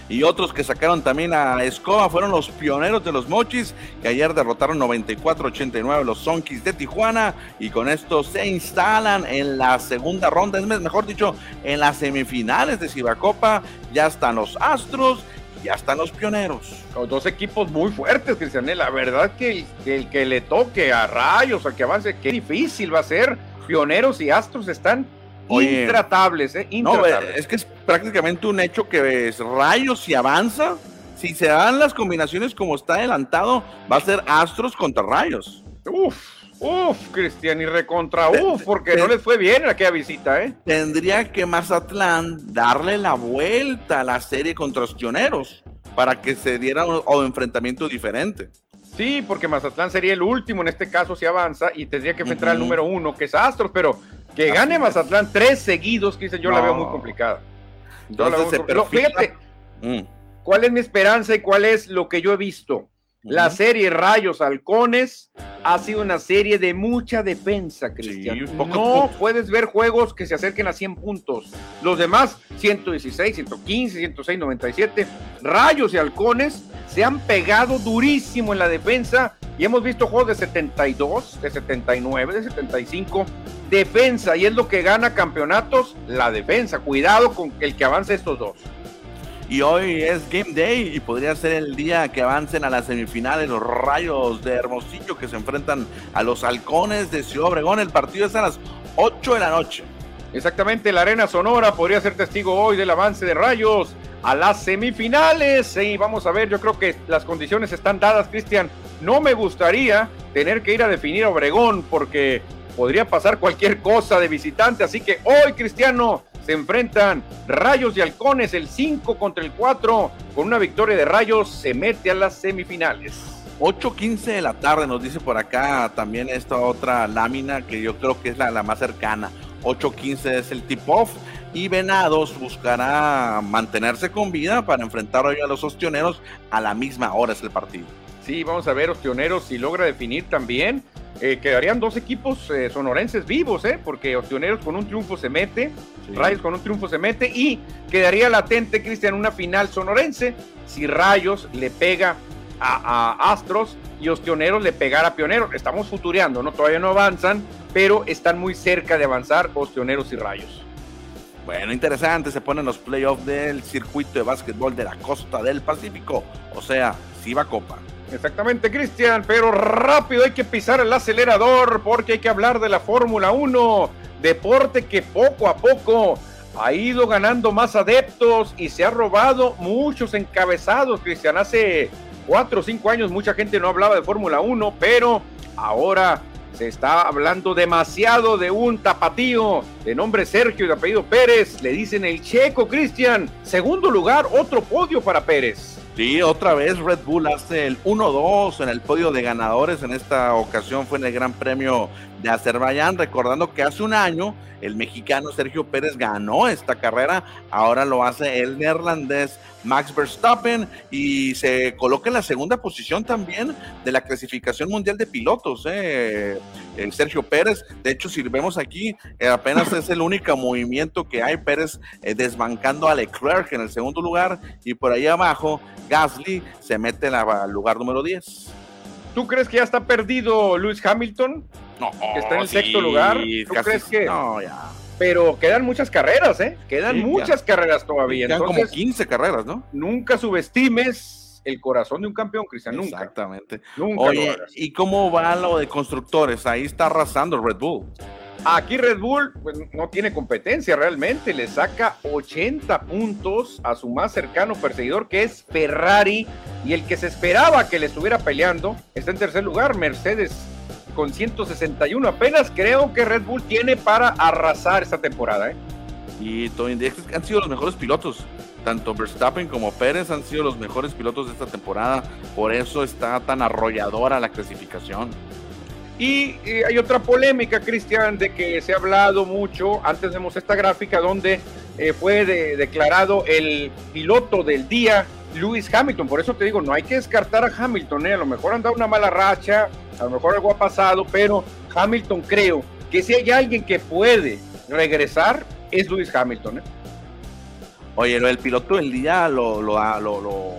Y otros que sacaron también a Escoba fueron los pioneros de los Mochis, que ayer derrotaron 94-89 los Sonkis de Tijuana. Y con esto se instalan en la segunda ronda, es mejor dicho, en las semifinales de Cibacopa. Ya están los Astros ya están los pioneros.
Los dos equipos muy fuertes, Cristian. La verdad que el, que le toque a Rayos, a que avance, qué difícil va a ser. Pioneros y Astros están intratables, ¿eh? Intratables.
es que es prácticamente un hecho que es Rayos si avanza, si se dan las combinaciones como está adelantado, va a ser Astros contra Rayos.
Uf, uf, Cristian, y recontra uf, porque no les fue bien en aquella visita, ¿eh?
Tendría que Mazatlán darle la vuelta a la serie contra los pioneros para que se diera un, enfrentamiento diferente.
Sí, porque Mazatlán sería el último en este caso si avanza y tendría que enfrentar al número uno, que es Astros, pero que gane Mazatlán tres seguidos, que yo la veo muy complicada. Entonces, fíjate, mm. ¿cuál es mi esperanza y cuál es lo que yo he visto? La serie Rayos Halcones ha sido una serie de mucha defensa, Cristian. no puedes ver juegos que se acerquen a 100 puntos. Los demás, 116, 115, 106, 97. Rayos y Halcones se han pegado durísimo en la defensa y hemos visto juegos de 72, de 79, de 75. Defensa, y es lo que gana campeonatos, la defensa. Cuidado con el que avance estos dos.
Y hoy es Game Day y podría ser el día que avancen a las semifinales los Rayos de Hermosillo que se enfrentan a los Halcones de Ciudad Obregón. El partido es a las 8 de la noche.
Exactamente, la Arena Sonora podría ser testigo hoy del avance de Rayos a las semifinales. Y vamos a ver, yo creo que las condiciones están dadas, Cristian. No me gustaría tener que ir a definir a Obregón porque podría pasar cualquier cosa de visitante. Así que hoy, Cristiano, se enfrentan Rayos y Halcones, el 5 contra el 4. Con una victoria de Rayos se mete a las semifinales.
8.15 de la tarde nos dice por acá también esta otra lámina que yo creo que es la, la más cercana. 8.15 es el tip-off y Venados buscará mantenerse con vida para enfrentar hoy a los ostioneros a la misma hora es el partido.
Sí, vamos a ver Ostioneros si logra definir también. Eh, quedarían dos equipos eh, sonorenses vivos, ¿eh? porque Ostioneros con un triunfo se mete, Rayos con un triunfo se mete y quedaría latente, Cristian, una final sonorense si Rayos le pega a, Astros y Ostioneros le pegara a Pioneros. Estamos futureando, ¿no? Todavía no avanzan, pero están muy cerca de avanzar Ostioneros y Rayos.
Bueno, interesante, se ponen los playoffs del circuito de básquetbol de la costa del Pacífico, o sea, Siva Copa.
Exactamente, Cristian, pero rápido hay que pisar el acelerador porque hay que hablar de la Fórmula 1, deporte que poco a poco ha ido ganando más adeptos y se ha robado muchos encabezados, Cristian. Hace cuatro o cinco años mucha gente no hablaba de Fórmula 1, pero ahora se está hablando demasiado de un tapatío de nombre Sergio y de apellido Pérez. Le dicen el checo, Cristian. Segundo lugar, otro podio para Pérez.
Sí, otra vez Red Bull hace el 1-2 en el podio de ganadores. En esta ocasión fue en el Gran Premio de Azerbaiyán, recordando que hace un año el mexicano Sergio Pérez ganó esta carrera, ahora lo hace el neerlandés Max Verstappen y se coloca en la segunda posición también de la clasificación mundial de pilotos. ¿eh? El Sergio Pérez, de hecho, si vemos aquí, eh, apenas es el único movimiento que hay. Pérez eh, desbancando a Leclerc en el segundo lugar y por ahí abajo Gasly se mete al lugar número 10.
¿Tú crees que ya está perdido Lewis Hamilton?
No,
que está en el sexto lugar. ¿Tú crees que.?
No, ya
pero quedan muchas carreras, ¿eh? Quedan muchas carreras todavía.
Quedan como 15 carreras, ¿no?
Nunca subestimes el corazón de un campeón, Cristian, nunca.
Exactamente. Nunca Oye, ¿y cómo va lo de constructores? Ahí está arrasando Red Bull.
Aquí Red Bull pues, no tiene competencia realmente, le saca 80 puntos a su más cercano perseguidor que es Ferrari y el que se esperaba que le estuviera peleando está en tercer lugar, Mercedes con 161. Apenas creo que Red Bull tiene para arrasar esta temporada. ¿eh?
Y Tony han sido los mejores pilotos. Tanto Verstappen como Pérez han sido los mejores pilotos de esta temporada. Por eso está tan arrolladora la clasificación.
Y, hay otra polémica, Cristian, de que se ha hablado mucho. Antes vemos esta gráfica donde eh, fue declarado el piloto del día, Lewis Hamilton. Por eso te digo, no hay que descartar a Hamilton. ¿eh? A lo mejor han dado una mala racha, a lo mejor algo ha pasado, pero Hamilton creo que si hay alguien que puede regresar, es Lewis Hamilton. ¿eh?
Oye, el piloto del día lo, lo, lo,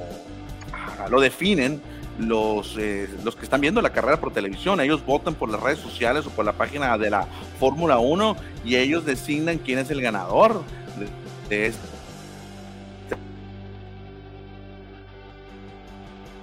lo, definen los, eh, los que están viendo la carrera por televisión. Ellos votan por las redes sociales o por la página de la Fórmula 1 y ellos designan quién es el ganador de, de este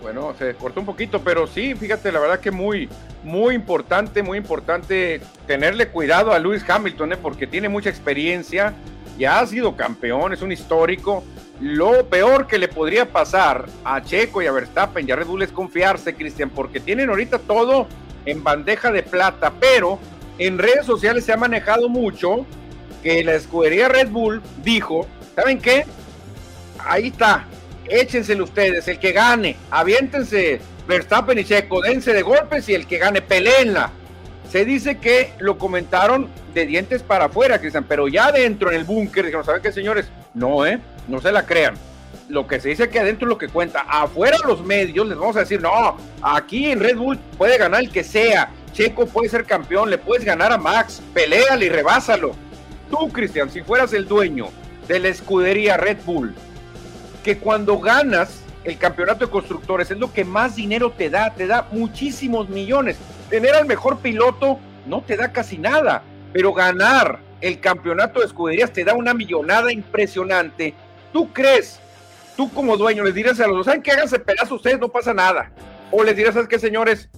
Bueno, se cortó un poquito, pero sí, fíjate, la verdad que muy, muy importante, muy importante tenerle cuidado a Lewis Hamilton, ¿eh? porque tiene mucha experiencia, ya ha sido campeón, es un histórico. Lo peor que le podría pasar a Checo y a Verstappen y a Red Bull es confiarse, Cristian, porque tienen ahorita todo en bandeja de plata, pero en redes sociales se ha manejado mucho que la escudería Red Bull dijo, ¿saben qué? Ahí está, échenselo ustedes, el que gane, aviéntense Verstappen y Checo, dense de golpes y el que gane, peleenla. Se dice que lo comentaron de dientes para afuera, Cristian, pero ya adentro en el búnker, dijeron, ¿saben qué, señores? No, ¿eh? No se la crean. Lo que se dice que adentro es lo que cuenta. Afuera los medios les vamos a decir, no, aquí en Red Bull puede ganar el que sea. Checo puede ser campeón, le puedes ganar a Max, peleale y rebásalo. Tú, Cristian, si fueras el dueño de la escudería Red Bull, que cuando ganas el campeonato de constructores es lo que más dinero te da, te da muchísimos millones. Tener al mejor piloto no te da casi nada, pero ganar el campeonato de escuderías te da una millonada impresionante. ¿Tú crees? Tú como dueño les dirás a los dos, ¿saben que háganse pedazo ustedes? No pasa nada. O les dirás, ¿sabes qué, señores?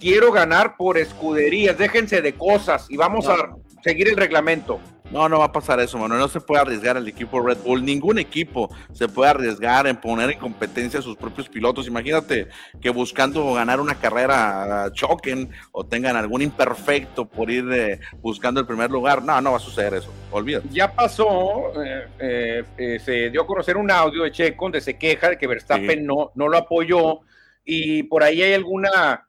Quiero ganar por escuderías, déjense de cosas y vamos a seguir el reglamento.
No, no va a pasar eso, mano. No se puede arriesgar el equipo Red Bull. Ningún equipo se puede arriesgar en poner en competencia a sus propios pilotos. Imagínate que buscando ganar una carrera choquen o tengan algún imperfecto por ir eh, buscando el primer lugar. No, no va a suceder eso. Olvídate.
Ya pasó, eh, eh, se dio a conocer un audio de Checo donde se queja de que Verstappen no, no lo apoyó y por ahí hay alguna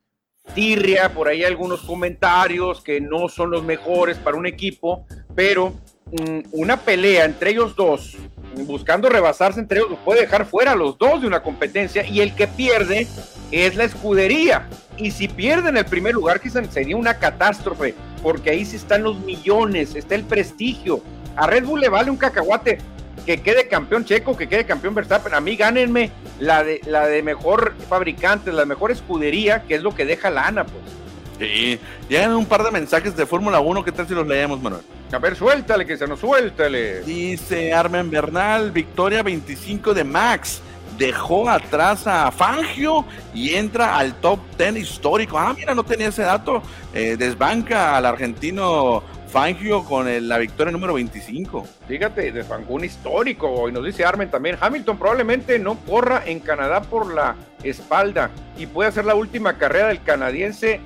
tirria, por ahí algunos comentarios que no son los mejores para un equipo, pero mm, una pelea entre ellos dos, buscando rebasarse entre ellos, puede dejar fuera a los dos de una competencia y el que pierde es la escudería. Y si pierden el primer lugar, quizás sería una catástrofe, porque ahí sí están los millones, está el prestigio. A Red Bull le vale un cacahuate que quede campeón Checo, que quede campeón Verstappen. A mí gánenme la de, la de mejor fabricante, la mejor escudería, que es lo que deja lana, pues.
Sí, llegan un par de mensajes de Fórmula 1, ¿qué tal si los leemos, Manuel?
A ver, suéltale, que se nos suéltale.
Dice Armen Bernal, victoria 25 de Max. Dejó atrás a Fangio y entra al top 10 histórico. Ah, mira, no tenía ese dato. Eh, desbanca al argentino Fangio con la victoria número 25.
Fíjate, desbancó un histórico. Y nos dice Armen también. Hamilton probablemente no corra en Canadá por la espalda y puede hacer la última carrera del canadiense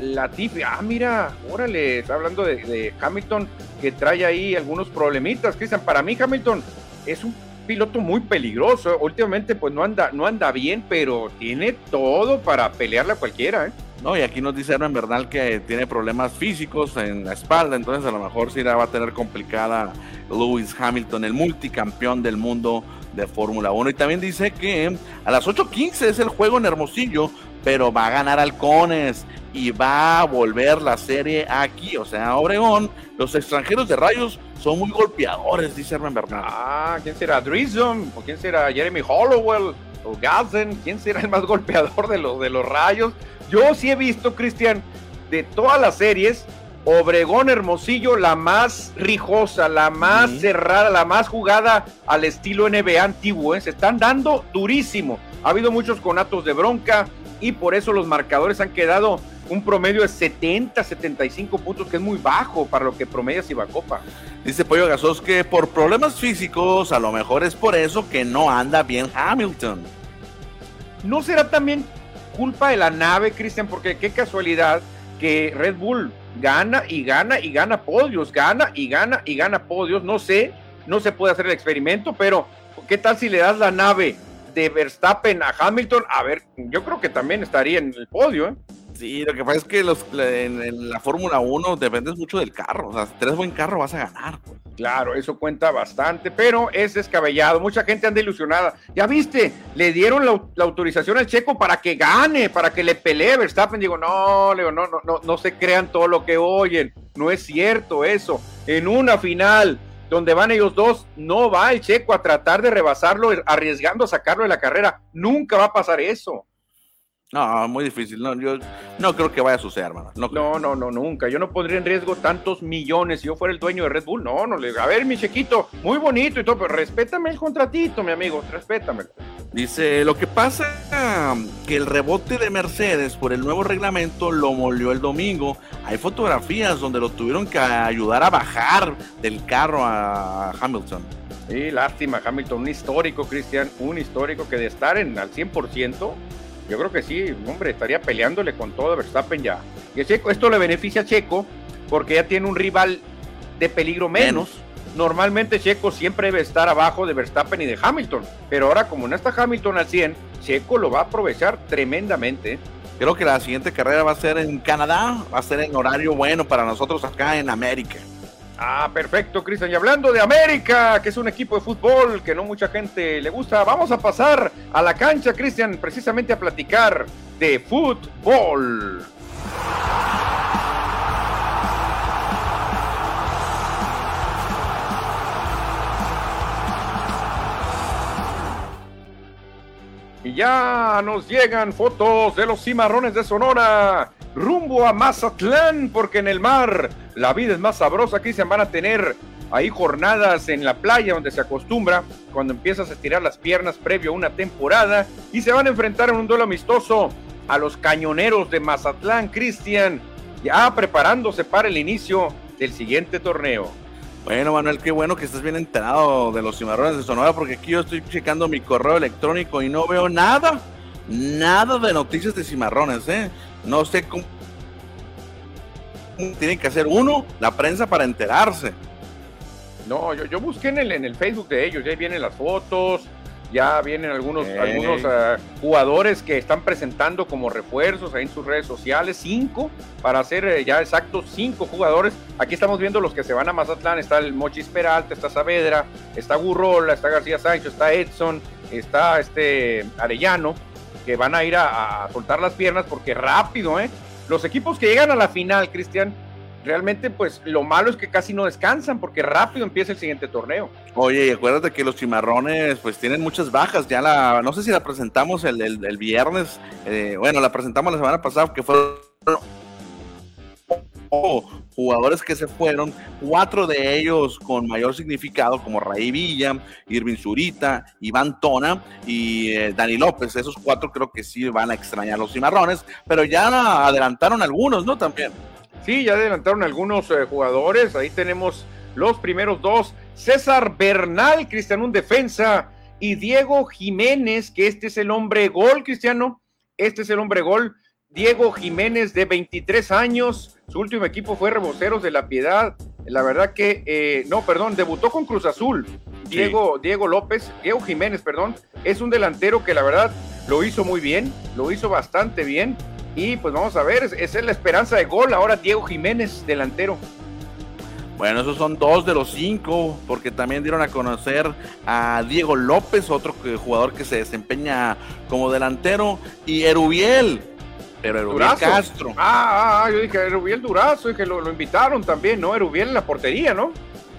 Latifi. Ah, mira, órale, está hablando de, Hamilton que trae ahí algunos problemitas. Cristian, para mí Hamilton es un piloto muy peligroso. Últimamente pues no anda, no anda bien, pero tiene todo para pelearle a cualquiera. ¿eh?
No, y aquí nos dice Herman Bernal que tiene problemas físicos en la espalda, entonces a lo mejor sí la va a tener complicada Lewis Hamilton, el multicampeón del mundo de Fórmula 1. Y también dice que a las 8.15 es el juego en Hermosillo, pero va a ganar Halcones y va a volver la serie aquí. O sea, Obregón, los extranjeros de rayos son muy golpeadores, dice Herman Bernal.
Ah, ¿quién será? Drizon, o quién será Jeremy Hollowell, o Gazen, ¿quién será el más golpeador de los, de los rayos? Yo sí he visto, Cristian, de todas las series, Obregón Hermosillo, la más rijosa, la más cerrada, la más jugada al estilo NBA antiguo. ¿eh? Se están dando durísimo. Ha habido muchos conatos de bronca y por eso los marcadores han quedado un promedio de 70, 75 puntos, que es muy bajo para lo que promedia Copa.
Dice Pollo Gasos que por problemas físicos, a lo mejor es por eso que no anda bien Hamilton.
¿No será también culpa de la nave, Cristian? Porque qué casualidad que Red Bull gana y gana y gana podios, gana y gana y gana podios. No sé, no se puede hacer el experimento, pero ¿qué tal si le das la nave de Verstappen a Hamilton? A ver, yo creo que también estaría en el podio, ¿eh?
Sí, lo que pasa es que los, en, la Fórmula 1 dependes mucho del carro. O sea, si tienes buen carro vas a ganar. Pues.
Claro, eso cuenta bastante, pero es descabellado. Mucha gente anda ilusionada. Ya viste, le dieron la, autorización al checo para que gane, para que le pelee Verstappen. Digo, no, Leo, no, no, no, no se crean todo lo que oyen. No es cierto eso. En una final donde van ellos dos, no va el checo a tratar de rebasarlo, arriesgando a sacarlo de la carrera. Nunca va a pasar eso.
No, muy difícil. No, yo no creo que vaya a suceder, hermano.
No, no, no, nunca. Yo no pondría en riesgo tantos millones si yo fuera el dueño de Red Bull. No, no le. A ver, mi chequito, muy bonito y todo, pero respétame el contratito, mi amigo, respétame.
Dice, lo que pasa que el rebote de Mercedes por el nuevo reglamento lo molió el domingo. Hay fotografías donde lo tuvieron que ayudar a bajar del carro a Hamilton.
Sí, lástima, Hamilton, un histórico, Cristian, un histórico que de estar en al 100%, yo creo que sí, hombre, estaría peleándole con todo Verstappen ya. Y Checo, esto le beneficia a Checo porque ya tiene un rival de peligro menos. Normalmente Checo siempre debe estar abajo de Verstappen y de Hamilton, pero ahora como no está Hamilton al 100, Checo lo va a aprovechar tremendamente.
Creo que la siguiente carrera va a ser en Canadá, va a ser en horario bueno para nosotros acá en América.
Ah, perfecto, Cristian. Y hablando de América, que es un equipo de fútbol que no mucha gente le gusta, vamos a pasar a la cancha, Cristian, precisamente a platicar de fútbol. Y ya nos llegan fotos de los cimarrones de Sonora rumbo a Mazatlán, porque en el mar la vida es más sabrosa. Aquí se van a tener ahí jornadas en la playa donde se acostumbra cuando empiezas a estirar las piernas previo a una temporada y se van a enfrentar en un duelo amistoso a los cañoneros de Mazatlán, Cristian, ya preparándose para el inicio del siguiente torneo.
Bueno, Manuel, qué bueno que estés bien enterado de los cimarrones de Sonora, porque aquí yo estoy checando mi correo electrónico y no veo nada, nada de noticias de cimarrones, ¿eh? No sé cómo tiene que hacer uno, la prensa, para enterarse.
No, yo, yo busqué en el, en el Facebook de ellos, ya vienen las fotos, ya vienen algunos, algunos ah, jugadores que están presentando como refuerzos ahí en sus redes sociales, cinco, para hacer eh, ya exactos cinco jugadores. Aquí estamos viendo los que se van a Mazatlán, está el Mochis Peralta, está Saavedra, está Gurrola, está García Sánchez, está Edson, está este Arellano, que van a ir a, a soltar las piernas porque rápido, ¿eh? Los equipos que llegan a la final, Cristian, realmente pues lo malo es que casi no descansan porque rápido empieza el siguiente torneo.
Oye, y acuérdate que los cimarrones pues tienen muchas bajas, ya la, no sé si la presentamos el, el, viernes, eh, bueno, la presentamos la semana pasada que fueron jugadores que se fueron, cuatro de ellos con mayor significado, como Raí Villa, Irving Zurita, Iván Tona y eh, Dani López. Esos cuatro creo que sí van a extrañar los cimarrones, pero ya adelantaron algunos, ¿no? También.
Sí, ya adelantaron algunos eh, jugadores. Ahí tenemos los primeros dos. César Bernal, Cristiano, un defensa. Y Diego Jiménez, que este es el hombre gol, Cristiano. Este es el hombre gol. Diego Jiménez, de 23 años. Su último equipo fue Reboceros de la Piedad. La verdad que, eh, no, perdón, debutó con Cruz Azul. Diego, Diego López, Diego Jiménez, perdón. Es un delantero que la verdad lo hizo muy bien, lo hizo bastante bien Y pues vamos a ver, esa es la esperanza de gol. Ahora Diego Jiménez, delantero.
Bueno, esos son dos de los cinco, porque también dieron a conocer a Diego López, otro jugador que se desempeña como delantero, y Erubiel, pero Erubiel Castro.
Ah, ah, ah, yo dije Erubiel Durazo, y que lo, invitaron también, ¿no? Erubiel en la portería, ¿no?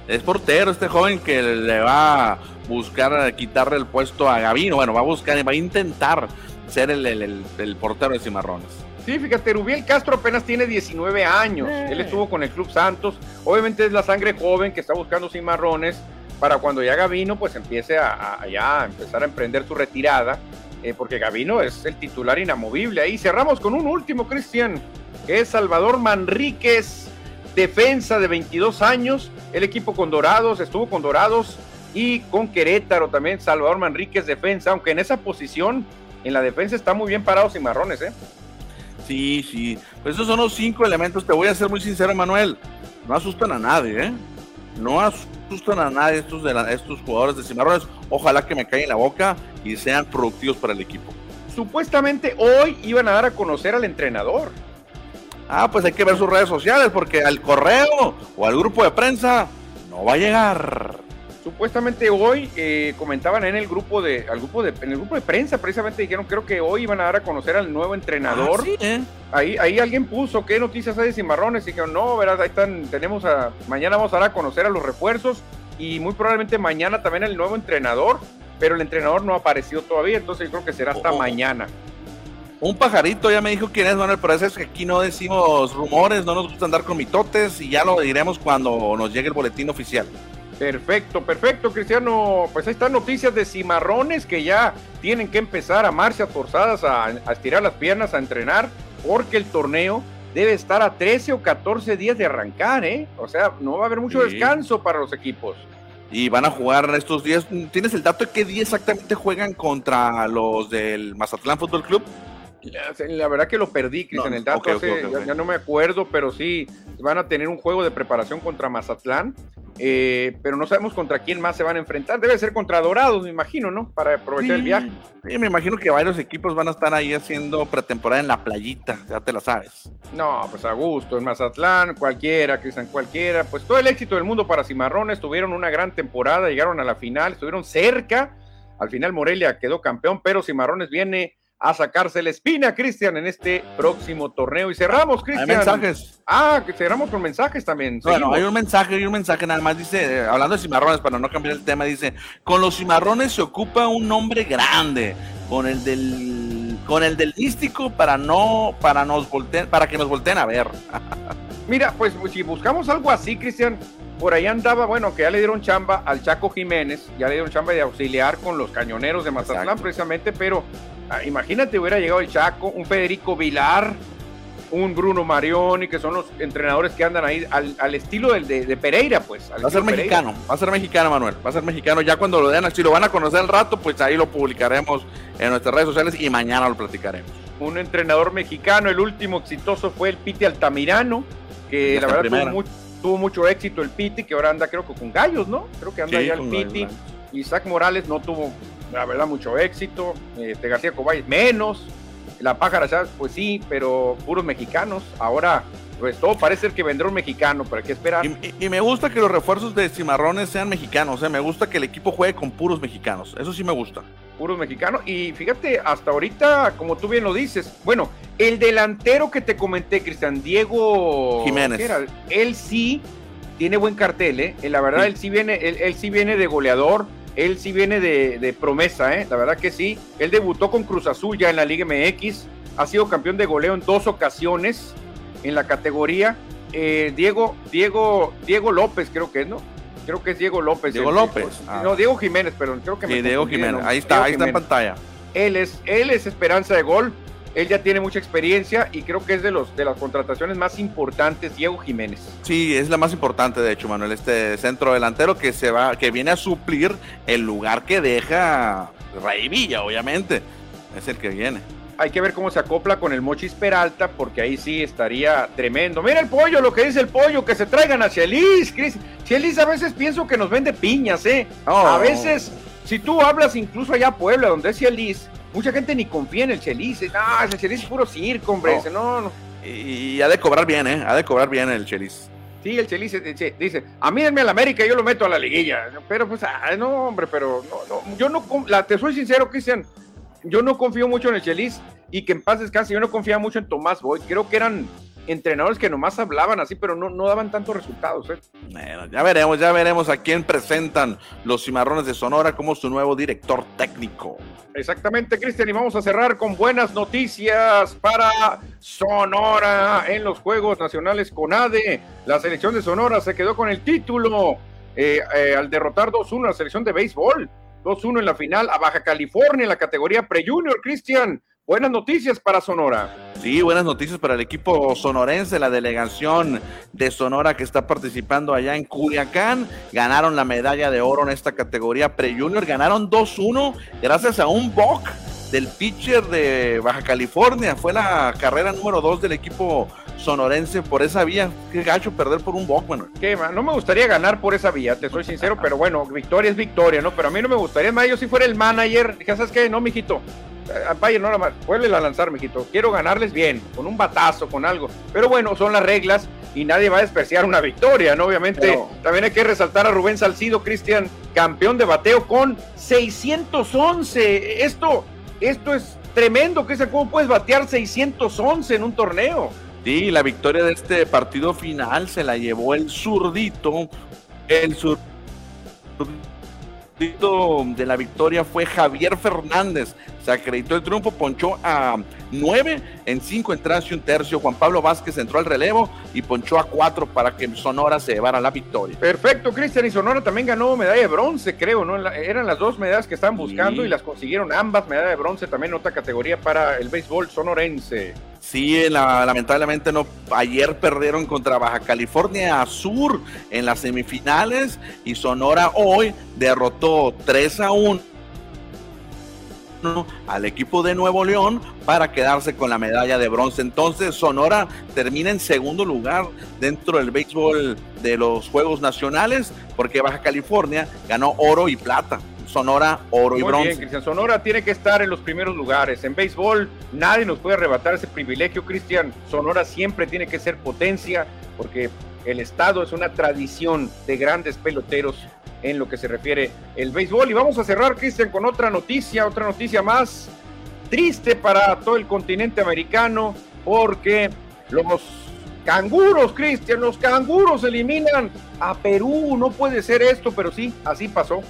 Es portero este joven que le va a buscar quitarle el puesto a Gavino, bueno, va a buscar, va a intentar ser el, el portero de Cimarrones.
Sí, fíjate, Rubiel Castro apenas tiene 19 años. Eh. Él estuvo con el Club Santos. Obviamente es la sangre joven que está buscando cimarrones para cuando ya Gavino pues empiece a, ya empezar a emprender su retirada, eh, porque Gavino es el titular inamovible. Ahí cerramos con un último, Cristian, que es Salvador Manríquez, defensa de 22 años. El equipo con Dorados, estuvo con Dorados y con Querétaro también. Salvador Manríquez, defensa, aunque en esa posición, en la defensa está muy bien parado Cimarrones, ¿eh?
Sí, sí. Pues esos son los cinco elementos. Te voy a ser muy sincero, Manuel. No asustan a nadie, ¿eh? No asustan a nadie estos, de estos jugadores de Cimarrones. Ojalá que me caigan la boca y sean productivos para el equipo.
Supuestamente hoy iban a dar a conocer al entrenador.
Ah, pues hay que ver sus redes sociales porque al correo o al grupo de prensa no va a llegar.
Supuestamente hoy eh, comentaban en el grupo de, al grupo de, en el grupo de prensa, precisamente dijeron, creo que hoy iban a dar a conocer al nuevo entrenador. Ah, ¿eh? ahí, ahí alguien puso qué noticias hay de Cimarrones y dijeron, no, verdad, ahí están, tenemos a, mañana vamos a dar a conocer a los refuerzos y muy probablemente mañana también el nuevo entrenador, pero el entrenador no ha aparecido todavía, entonces yo creo que será hasta oh, oh. mañana.
Un pajarito ya me dijo quién es, Manuel, pero es que aquí no decimos rumores, no nos gusta andar con mitotes y ya lo diremos cuando nos llegue el boletín oficial.
Perfecto, perfecto, Cristiano. Pues ahí están noticias de cimarrones que ya tienen que empezar a marchas forzadas, a, estirar las piernas, a entrenar, porque el torneo debe estar a 13 o 14 días de arrancar, ¿eh? O sea, no va a haber mucho descanso para los equipos.
Y van a jugar estos días. ¿Tienes el dato de qué día exactamente juegan contra los del Mazatlán Fútbol Club?
La verdad que lo perdí, Cristian, el dato ya, no me acuerdo, pero sí van a tener un juego de preparación contra Mazatlán, eh, pero no sabemos contra quién más se van a enfrentar. Debe ser contra Dorados, me imagino, ¿no? Para aprovechar el viaje.
Sí, me imagino que varios equipos van a estar ahí haciendo pretemporada en la playita, ya te la sabes.
No, pues a gusto, en Mazatlán, cualquiera, Cristian, cualquiera. Pues todo el éxito del mundo para Cimarrones, tuvieron una gran temporada, llegaron a la final, estuvieron cerca. Al final Morelia quedó campeón, pero Cimarrones viene a sacarse la espina, Cristian, en este próximo torneo. Y cerramos, Cristian.
Hay mensajes.
Ah, que cerramos con mensajes también.
Bueno, hay un mensaje, hay un mensaje nada más. Dice, eh, hablando de cimarrones, para no cambiar el tema, dice: Con los cimarrones se ocupa un nombre grande. Con el del. Con el del místico para no. Para nos volteen, para que nos volteen a ver.
Mira, pues si buscamos algo así, Cristian, por ahí andaba, bueno, que ya le dieron chamba al Chaco Jiménez, ya le dieron chamba de auxiliar con los cañoneros de Mazatlán precisamente, pero imagínate, hubiera llegado el Chaco, un Federico Vilar, un Bruno Marioni, que son los entrenadores que andan ahí al, estilo del, de, Pereira, pues.
Va a ser mexicano, va a ser mexicano, Manuel, va a ser mexicano. Ya cuando lo den, si lo van a conocer al rato, pues ahí lo publicaremos en nuestras redes sociales y mañana lo platicaremos.
Un entrenador mexicano, el último exitoso fue el Piti Altamirano, que la verdad tuvo, mucho éxito el Piti, que ahora anda creo que con Gallos, ¿no? Creo que anda ahí el Piti. Isaac Morales no tuvo la verdad, mucho éxito. Este, García Cobay, menos. La pájara, pues sí, pero puros mexicanos. Ahora, pues todo parece que vendrá un mexicano, pero hay que esperar.
Y, me gusta que los refuerzos de Cimarrones sean mexicanos, ¿eh? me gusta que el equipo juegue con puros mexicanos, eso sí me gusta.
Puros mexicanos, y fíjate, hasta ahorita, como tú bien lo dices, bueno, el delantero que te comenté, Cristian Diego
Jiménez,
él sí tiene buen cartel, ¿eh? La verdad, él sí viene, él sí viene de goleador él sí viene de, promesa, ¿eh? la verdad que sí. Él debutó con Cruz Azul ya en la Liga MX, ha sido campeón de goleo en dos ocasiones en la categoría. Eh, Diego, Diego, Diego López creo que es, ¿no? Creo que es Diego López.
Diego López.
Ah. No, Diego Jiménez, pero creo que
sí, Diego Jiménez. Ahí está, ahí está en pantalla.
Él es, él es esperanza de gol. Él ya tiene mucha experiencia y creo que es de los de las contrataciones más importantes, Diego Jiménez.
Sí, es la más importante, de hecho, Manuel, este centro delantero que se va, que viene a suplir el lugar que deja Ray Villa, obviamente. Es el que viene.
Hay que ver cómo se acopla con el Mochis Peralta, porque ahí sí estaría tremendo. Mira el pollo, lo que dice el pollo, que se traigan a Chelis, Cris. Chelis a veces pienso que nos vende piñas, ¿eh? A veces, si tú hablas incluso allá a Puebla, donde es Chelis, mucha gente ni confía en el Chelis. No, ese Chelis es puro circo, hombre. No. no,
Y, ha de cobrar bien, ¿eh? Ha de cobrar bien el Chelis.
Sí, el Chelis dice, a mí denme al América y yo lo meto a la liguilla. Pero pues, no, hombre, pero no, no, yo no, la, te soy sincero, Cristian, yo no confío mucho en el Chelis y que en paz descanse, yo no confía mucho en Tomás Boyd. Creo que eran entrenadores que nomás hablaban así, pero no, no daban tantos resultados. ¿eh?
ya veremos, ya veremos a quién presentan los cimarrones de Sonora como su nuevo director técnico.
Exactamente, Cristian, y vamos a cerrar con buenas noticias para Sonora en los Juegos Nacionales con ADE. La selección de Sonora se quedó con el título eh, eh, al derrotar 2-1 a la selección de béisbol. 2-1 en la final a Baja California en la categoría pre-junior, Cristian. Buenas noticias para Sonora.
Sí, buenas noticias para el equipo sonorense, la delegación de Sonora que está participando allá en Culiacán. Ganaron la medalla de oro en esta categoría pre-junior. Ganaron 2-1 gracias a un bock del pitcher de Baja California. Fue la carrera número 2 del equipo sonorense por esa vía. Qué gacho perder por un bock, bueno.
no me gustaría ganar por esa vía, te soy sincero, pero bueno, victoria es victoria, ¿no? Pero a mí no me gustaría, más yo si fuera el manager, dije, ¿sabes qué? No, mijito, Valle, no, vuelve a lanzar, mijito. Quiero ganarles bien, con un batazo, con algo. Pero bueno, son las reglas y nadie va a despreciar una victoria, ¿no? Obviamente, también hay que resaltar a Rubén Salcido, Cristian, campeón de bateo con 611. Esto, esto es tremendo, Cristian. ¿Cómo puedes batear 611 en un torneo?
Sí, la victoria de este partido final se la llevó el zurdito, el zurdito de la victoria fue Javier Fernández. Se acreditó el triunfo, ponchó a nueve en cinco entradas y un tercio. Juan Pablo Vázquez entró al relevo y ponchó a cuatro para que Sonora se llevara la victoria.
Perfecto, Cristian. Y Sonora también ganó medalla de bronce, creo, ¿no? Eran las dos medallas que estaban buscando y las consiguieron ambas. Medalla de bronce también otra categoría para el béisbol sonorense.
Sí, lamentablemente no. Ayer perdieron contra Baja California Sur en las semifinales y Sonora hoy derrotó 3 a 1 al equipo de Nuevo León para quedarse con la medalla de bronce. Entonces Sonora termina en segundo lugar dentro del béisbol de los Juegos Nacionales porque Baja California ganó oro y plata. Sonora, oro y bronce. Bien,
Cristian. Sonora tiene que estar en los primeros lugares. En béisbol, nadie nos puede arrebatar ese privilegio, Cristian. Sonora siempre tiene que ser potencia, porque el Estado es una tradición de grandes peloteros en lo que se refiere el béisbol. Y vamos a cerrar, Cristian, con otra noticia, otra noticia más triste para todo el continente americano, porque los canguros, Cristian, los canguros eliminan a Perú. No puede ser esto, pero sí, así pasó.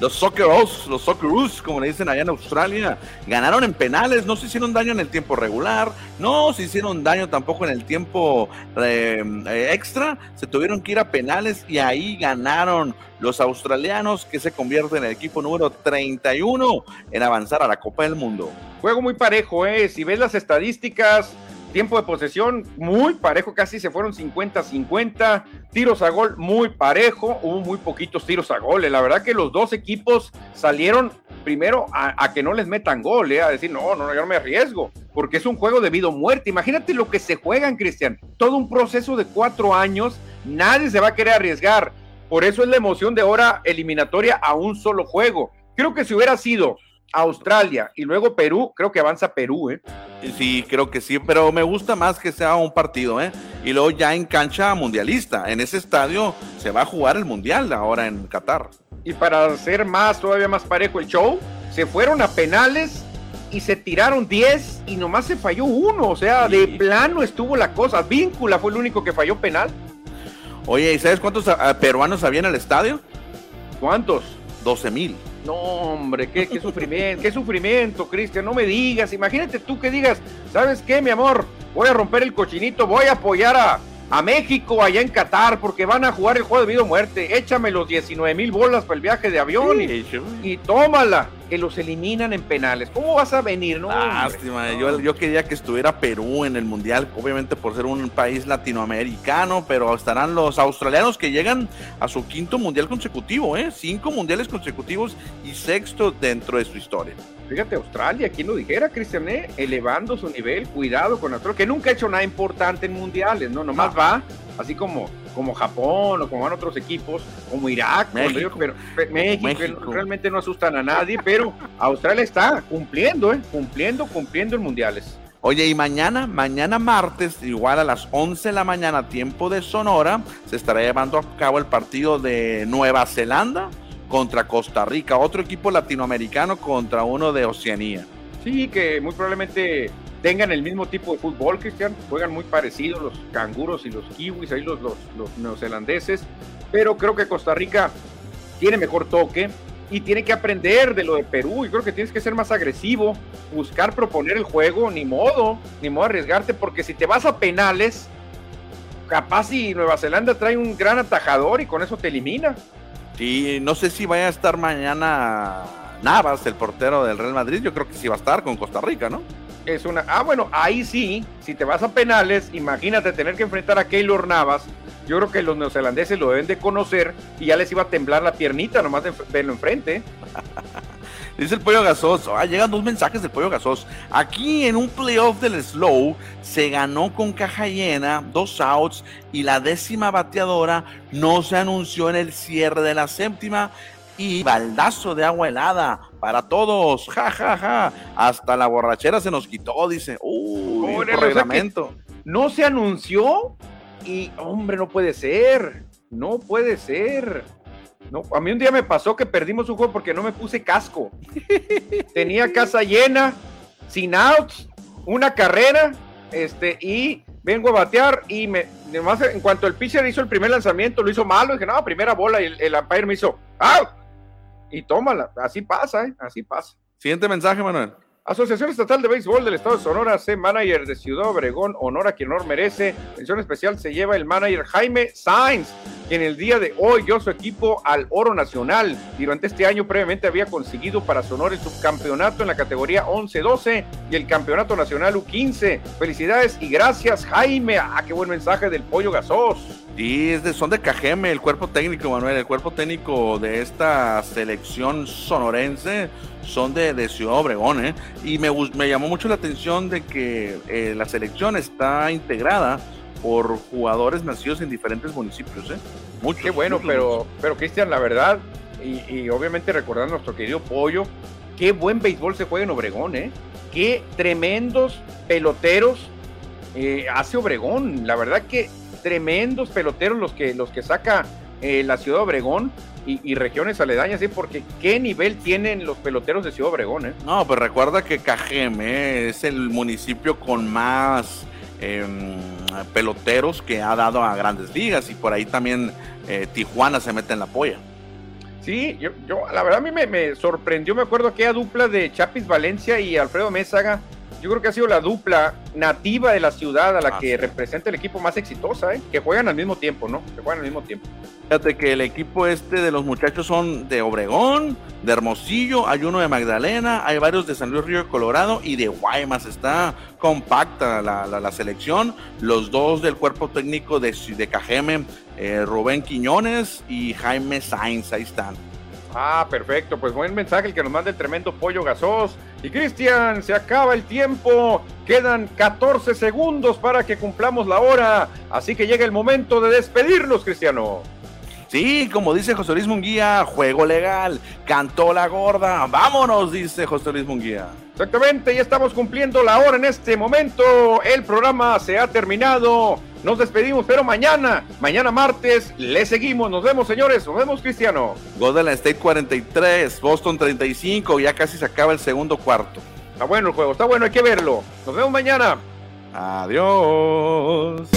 Los Socceroos, los Socceroos, como le dicen allá en Australia, ganaron en penales, no se hicieron daño en el tiempo regular, no se hicieron daño tampoco en el tiempo eh, extra, se tuvieron que ir a penales y ahí ganaron los australianos que se convierten en el equipo número 31 en avanzar a la Copa del Mundo.
Juego muy parejo, ¿eh? Si ves las estadísticas, tiempo de posesión muy parejo, casi se fueron 50-50, tiros a gol muy parejo, hubo muy poquitos tiros a gol, la verdad que los dos equipos salieron primero a, que no les metan gol, ¿eh? a decir, no, no, yo no me arriesgo, porque es un juego de vida o muerte, imagínate lo que se juegan, Cristian, todo un proceso de cuatro años, nadie se va a querer arriesgar, por eso es la emoción de ahora eliminatoria a un solo juego. Creo que si hubiera sido Australia y luego Perú, creo que avanza Perú, ¿eh?
Sí, creo que sí, pero me gusta más que sea un partido, ¿eh? Y luego ya en cancha mundialista. En ese estadio se va a jugar el mundial ahora en Qatar.
Y para hacer más, todavía más parejo el show, se fueron a penales y se tiraron 10 y nomás se falló uno. O sea, de plano estuvo la cosa. Víncula fue el único que falló penal.
Oye, ¿y sabes cuántos ah, peruanos había en el estadio?
¿Cuántos?
12 mil.
No, hombre, qué, sufrimiento, qué sufrimiento, Cristian, no me digas. Imagínate tú que digas, ¿sabes qué, mi amor? Voy a romper el cochinito, voy a apoyar a, a México allá en Qatar porque van a jugar el juego de vida o muerte. Échame los 19 mil bolas para el viaje de avión y, tómala, que los eliminan en penales. ¿Cómo vas a venir? No,
Lástima, yo, yo, quería que estuviera Perú en el Mundial, obviamente por ser un país latinoamericano, pero estarán los australianos que llegan a su quinto Mundial consecutivo, ¿eh? Cinco Mundiales consecutivos y sexto dentro de su historia.
Fíjate, Australia, ¿quién lo dijera, Cristian? Eh? Elevando su nivel, cuidado con Australia, que nunca ha hecho nada importante en mundiales, ¿no? Nomás va, así como como Japón o como van otros equipos, como Irak, México, pero, México, realmente no asustan a nadie, pero Australia está cumpliendo, ¿eh? cumpliendo, cumpliendo en mundiales.
Oye, y mañana, mañana martes, igual a las 11 de la mañana, tiempo de Sonora, se estará llevando a cabo el partido de Nueva Zelanda contra Costa Rica, otro equipo latinoamericano contra uno de Oceanía.
Sí, que muy probablemente tengan el mismo tipo de fútbol, Cristian, juegan muy parecidos los canguros y los kiwis, ahí los, los, los neozelandeses, pero creo que Costa Rica tiene mejor toque y tiene que aprender de lo de Perú y creo que tienes que ser más agresivo, buscar proponer el juego, ni modo, ni modo arriesgarte, porque si te vas a penales, capaz si Nueva Zelanda trae un gran atajador y con eso te elimina.
Sí, no sé si vaya a estar mañana Navas, el portero del Real Madrid, yo creo que sí va a estar con Costa Rica, ¿no?
Es una. Ah, bueno, ahí sí, si te vas a penales, imagínate tener que enfrentar a Keylor Navas. Yo creo que los neozelandeses lo deben de conocer y ya les iba a temblar la piernita nomás de verlo enfrente.
Dice el pollo gasos. Ah, llegan dos mensajes del pollo gasos. Aquí en un playoff del slow se ganó con caja llena, dos outs y la décima bateadora no se anunció en el cierre de la séptima y baldazo de agua helada para todos, ja, ja, ja. Hasta la borrachera se nos quitó, dice. Uy, reglamento.
no se anunció y, hombre, no puede ser. No puede ser. No, a mí un día me pasó que perdimos un juego porque no me puse casco. Tenía casa llena, sin outs, una carrera, este, y vengo a batear y me, además, en cuanto el pitcher hizo el primer lanzamiento, lo hizo malo, dije, no, primera bola, y el, el umpire me hizo, ¡out! Y tómala. Así pasa, ¿eh? Así pasa.
Siguiente mensaje, Manuel.
Asociación Estatal de Béisbol del Estado de Sonora, C manager de Ciudad Obregón, honor a quien honor merece. Mención especial se lleva el manager Jaime Sainz, quien el día de hoy dio su equipo al oro nacional. Durante este año previamente había conseguido para Sonora el subcampeonato en la categoría 11-12 y el campeonato nacional U15. Felicidades y gracias, Jaime. Ah, qué buen mensaje del pollo gasos.
Sí, es de, son de Cajeme, el cuerpo técnico, Manuel, el cuerpo técnico de esta selección sonorense son de, Ciudad Obregón, ¿eh? Y me, me, llamó mucho la atención de que eh, la selección está integrada por jugadores nacidos en diferentes municipios, ¿eh?
Mucho. Qué bueno, pero, pero Cristian, la verdad, y, obviamente recordando a nuestro querido Pollo, qué buen béisbol se juega en Obregón, ¿eh? Qué tremendos peloteros eh, hace Obregón. La verdad que tremendos peloteros los que, los que saca eh, la ciudad de Obregón y, regiones aledañas, ¿sí? porque qué nivel tienen los peloteros de Ciudad Obregón. ¿eh?
No, pero recuerda que Cajeme es el municipio con más em, peloteros que ha dado a grandes ligas y por ahí también eh, Tijuana se mete en la polla.
Sí, yo, yo la verdad a mí me, me sorprendió, me acuerdo aquella dupla de Chapis Valencia y Alfredo Mésaga yo creo que ha sido la dupla nativa de la ciudad a la que representa el equipo más exitosa, ¿eh? que juegan al mismo tiempo, ¿no? Que juegan al mismo tiempo.
Fíjate que el equipo este de los muchachos son de Obregón, de Hermosillo, hay uno de Magdalena, hay varios de San Luis Río de Colorado y de Guaymas. Está compacta la, selección. Los dos del cuerpo técnico de, de Cajeme, eh, Rubén Quiñones y Jaime Sainz, ahí están.
Ah, perfecto. Pues buen mensaje el que nos manda el tremendo pollo gasos. Y Cristian, se acaba el tiempo. Quedan 14 segundos para que cumplamos la hora. Así que llega el momento de despedirnos, Cristiano.
Sí, como dice José Luis Munguía, juego legal, cantó la gorda, vámonos, dice José Luis Munguía.
Exactamente, ya estamos cumpliendo la hora en este momento, el programa se ha terminado, nos despedimos, pero mañana, mañana martes, le seguimos, nos vemos señores, nos vemos Cristiano.
Golden State 43, Boston 35, ya casi se acaba el segundo cuarto.
Está bueno el juego, está bueno, hay que verlo, nos vemos mañana.
Adiós.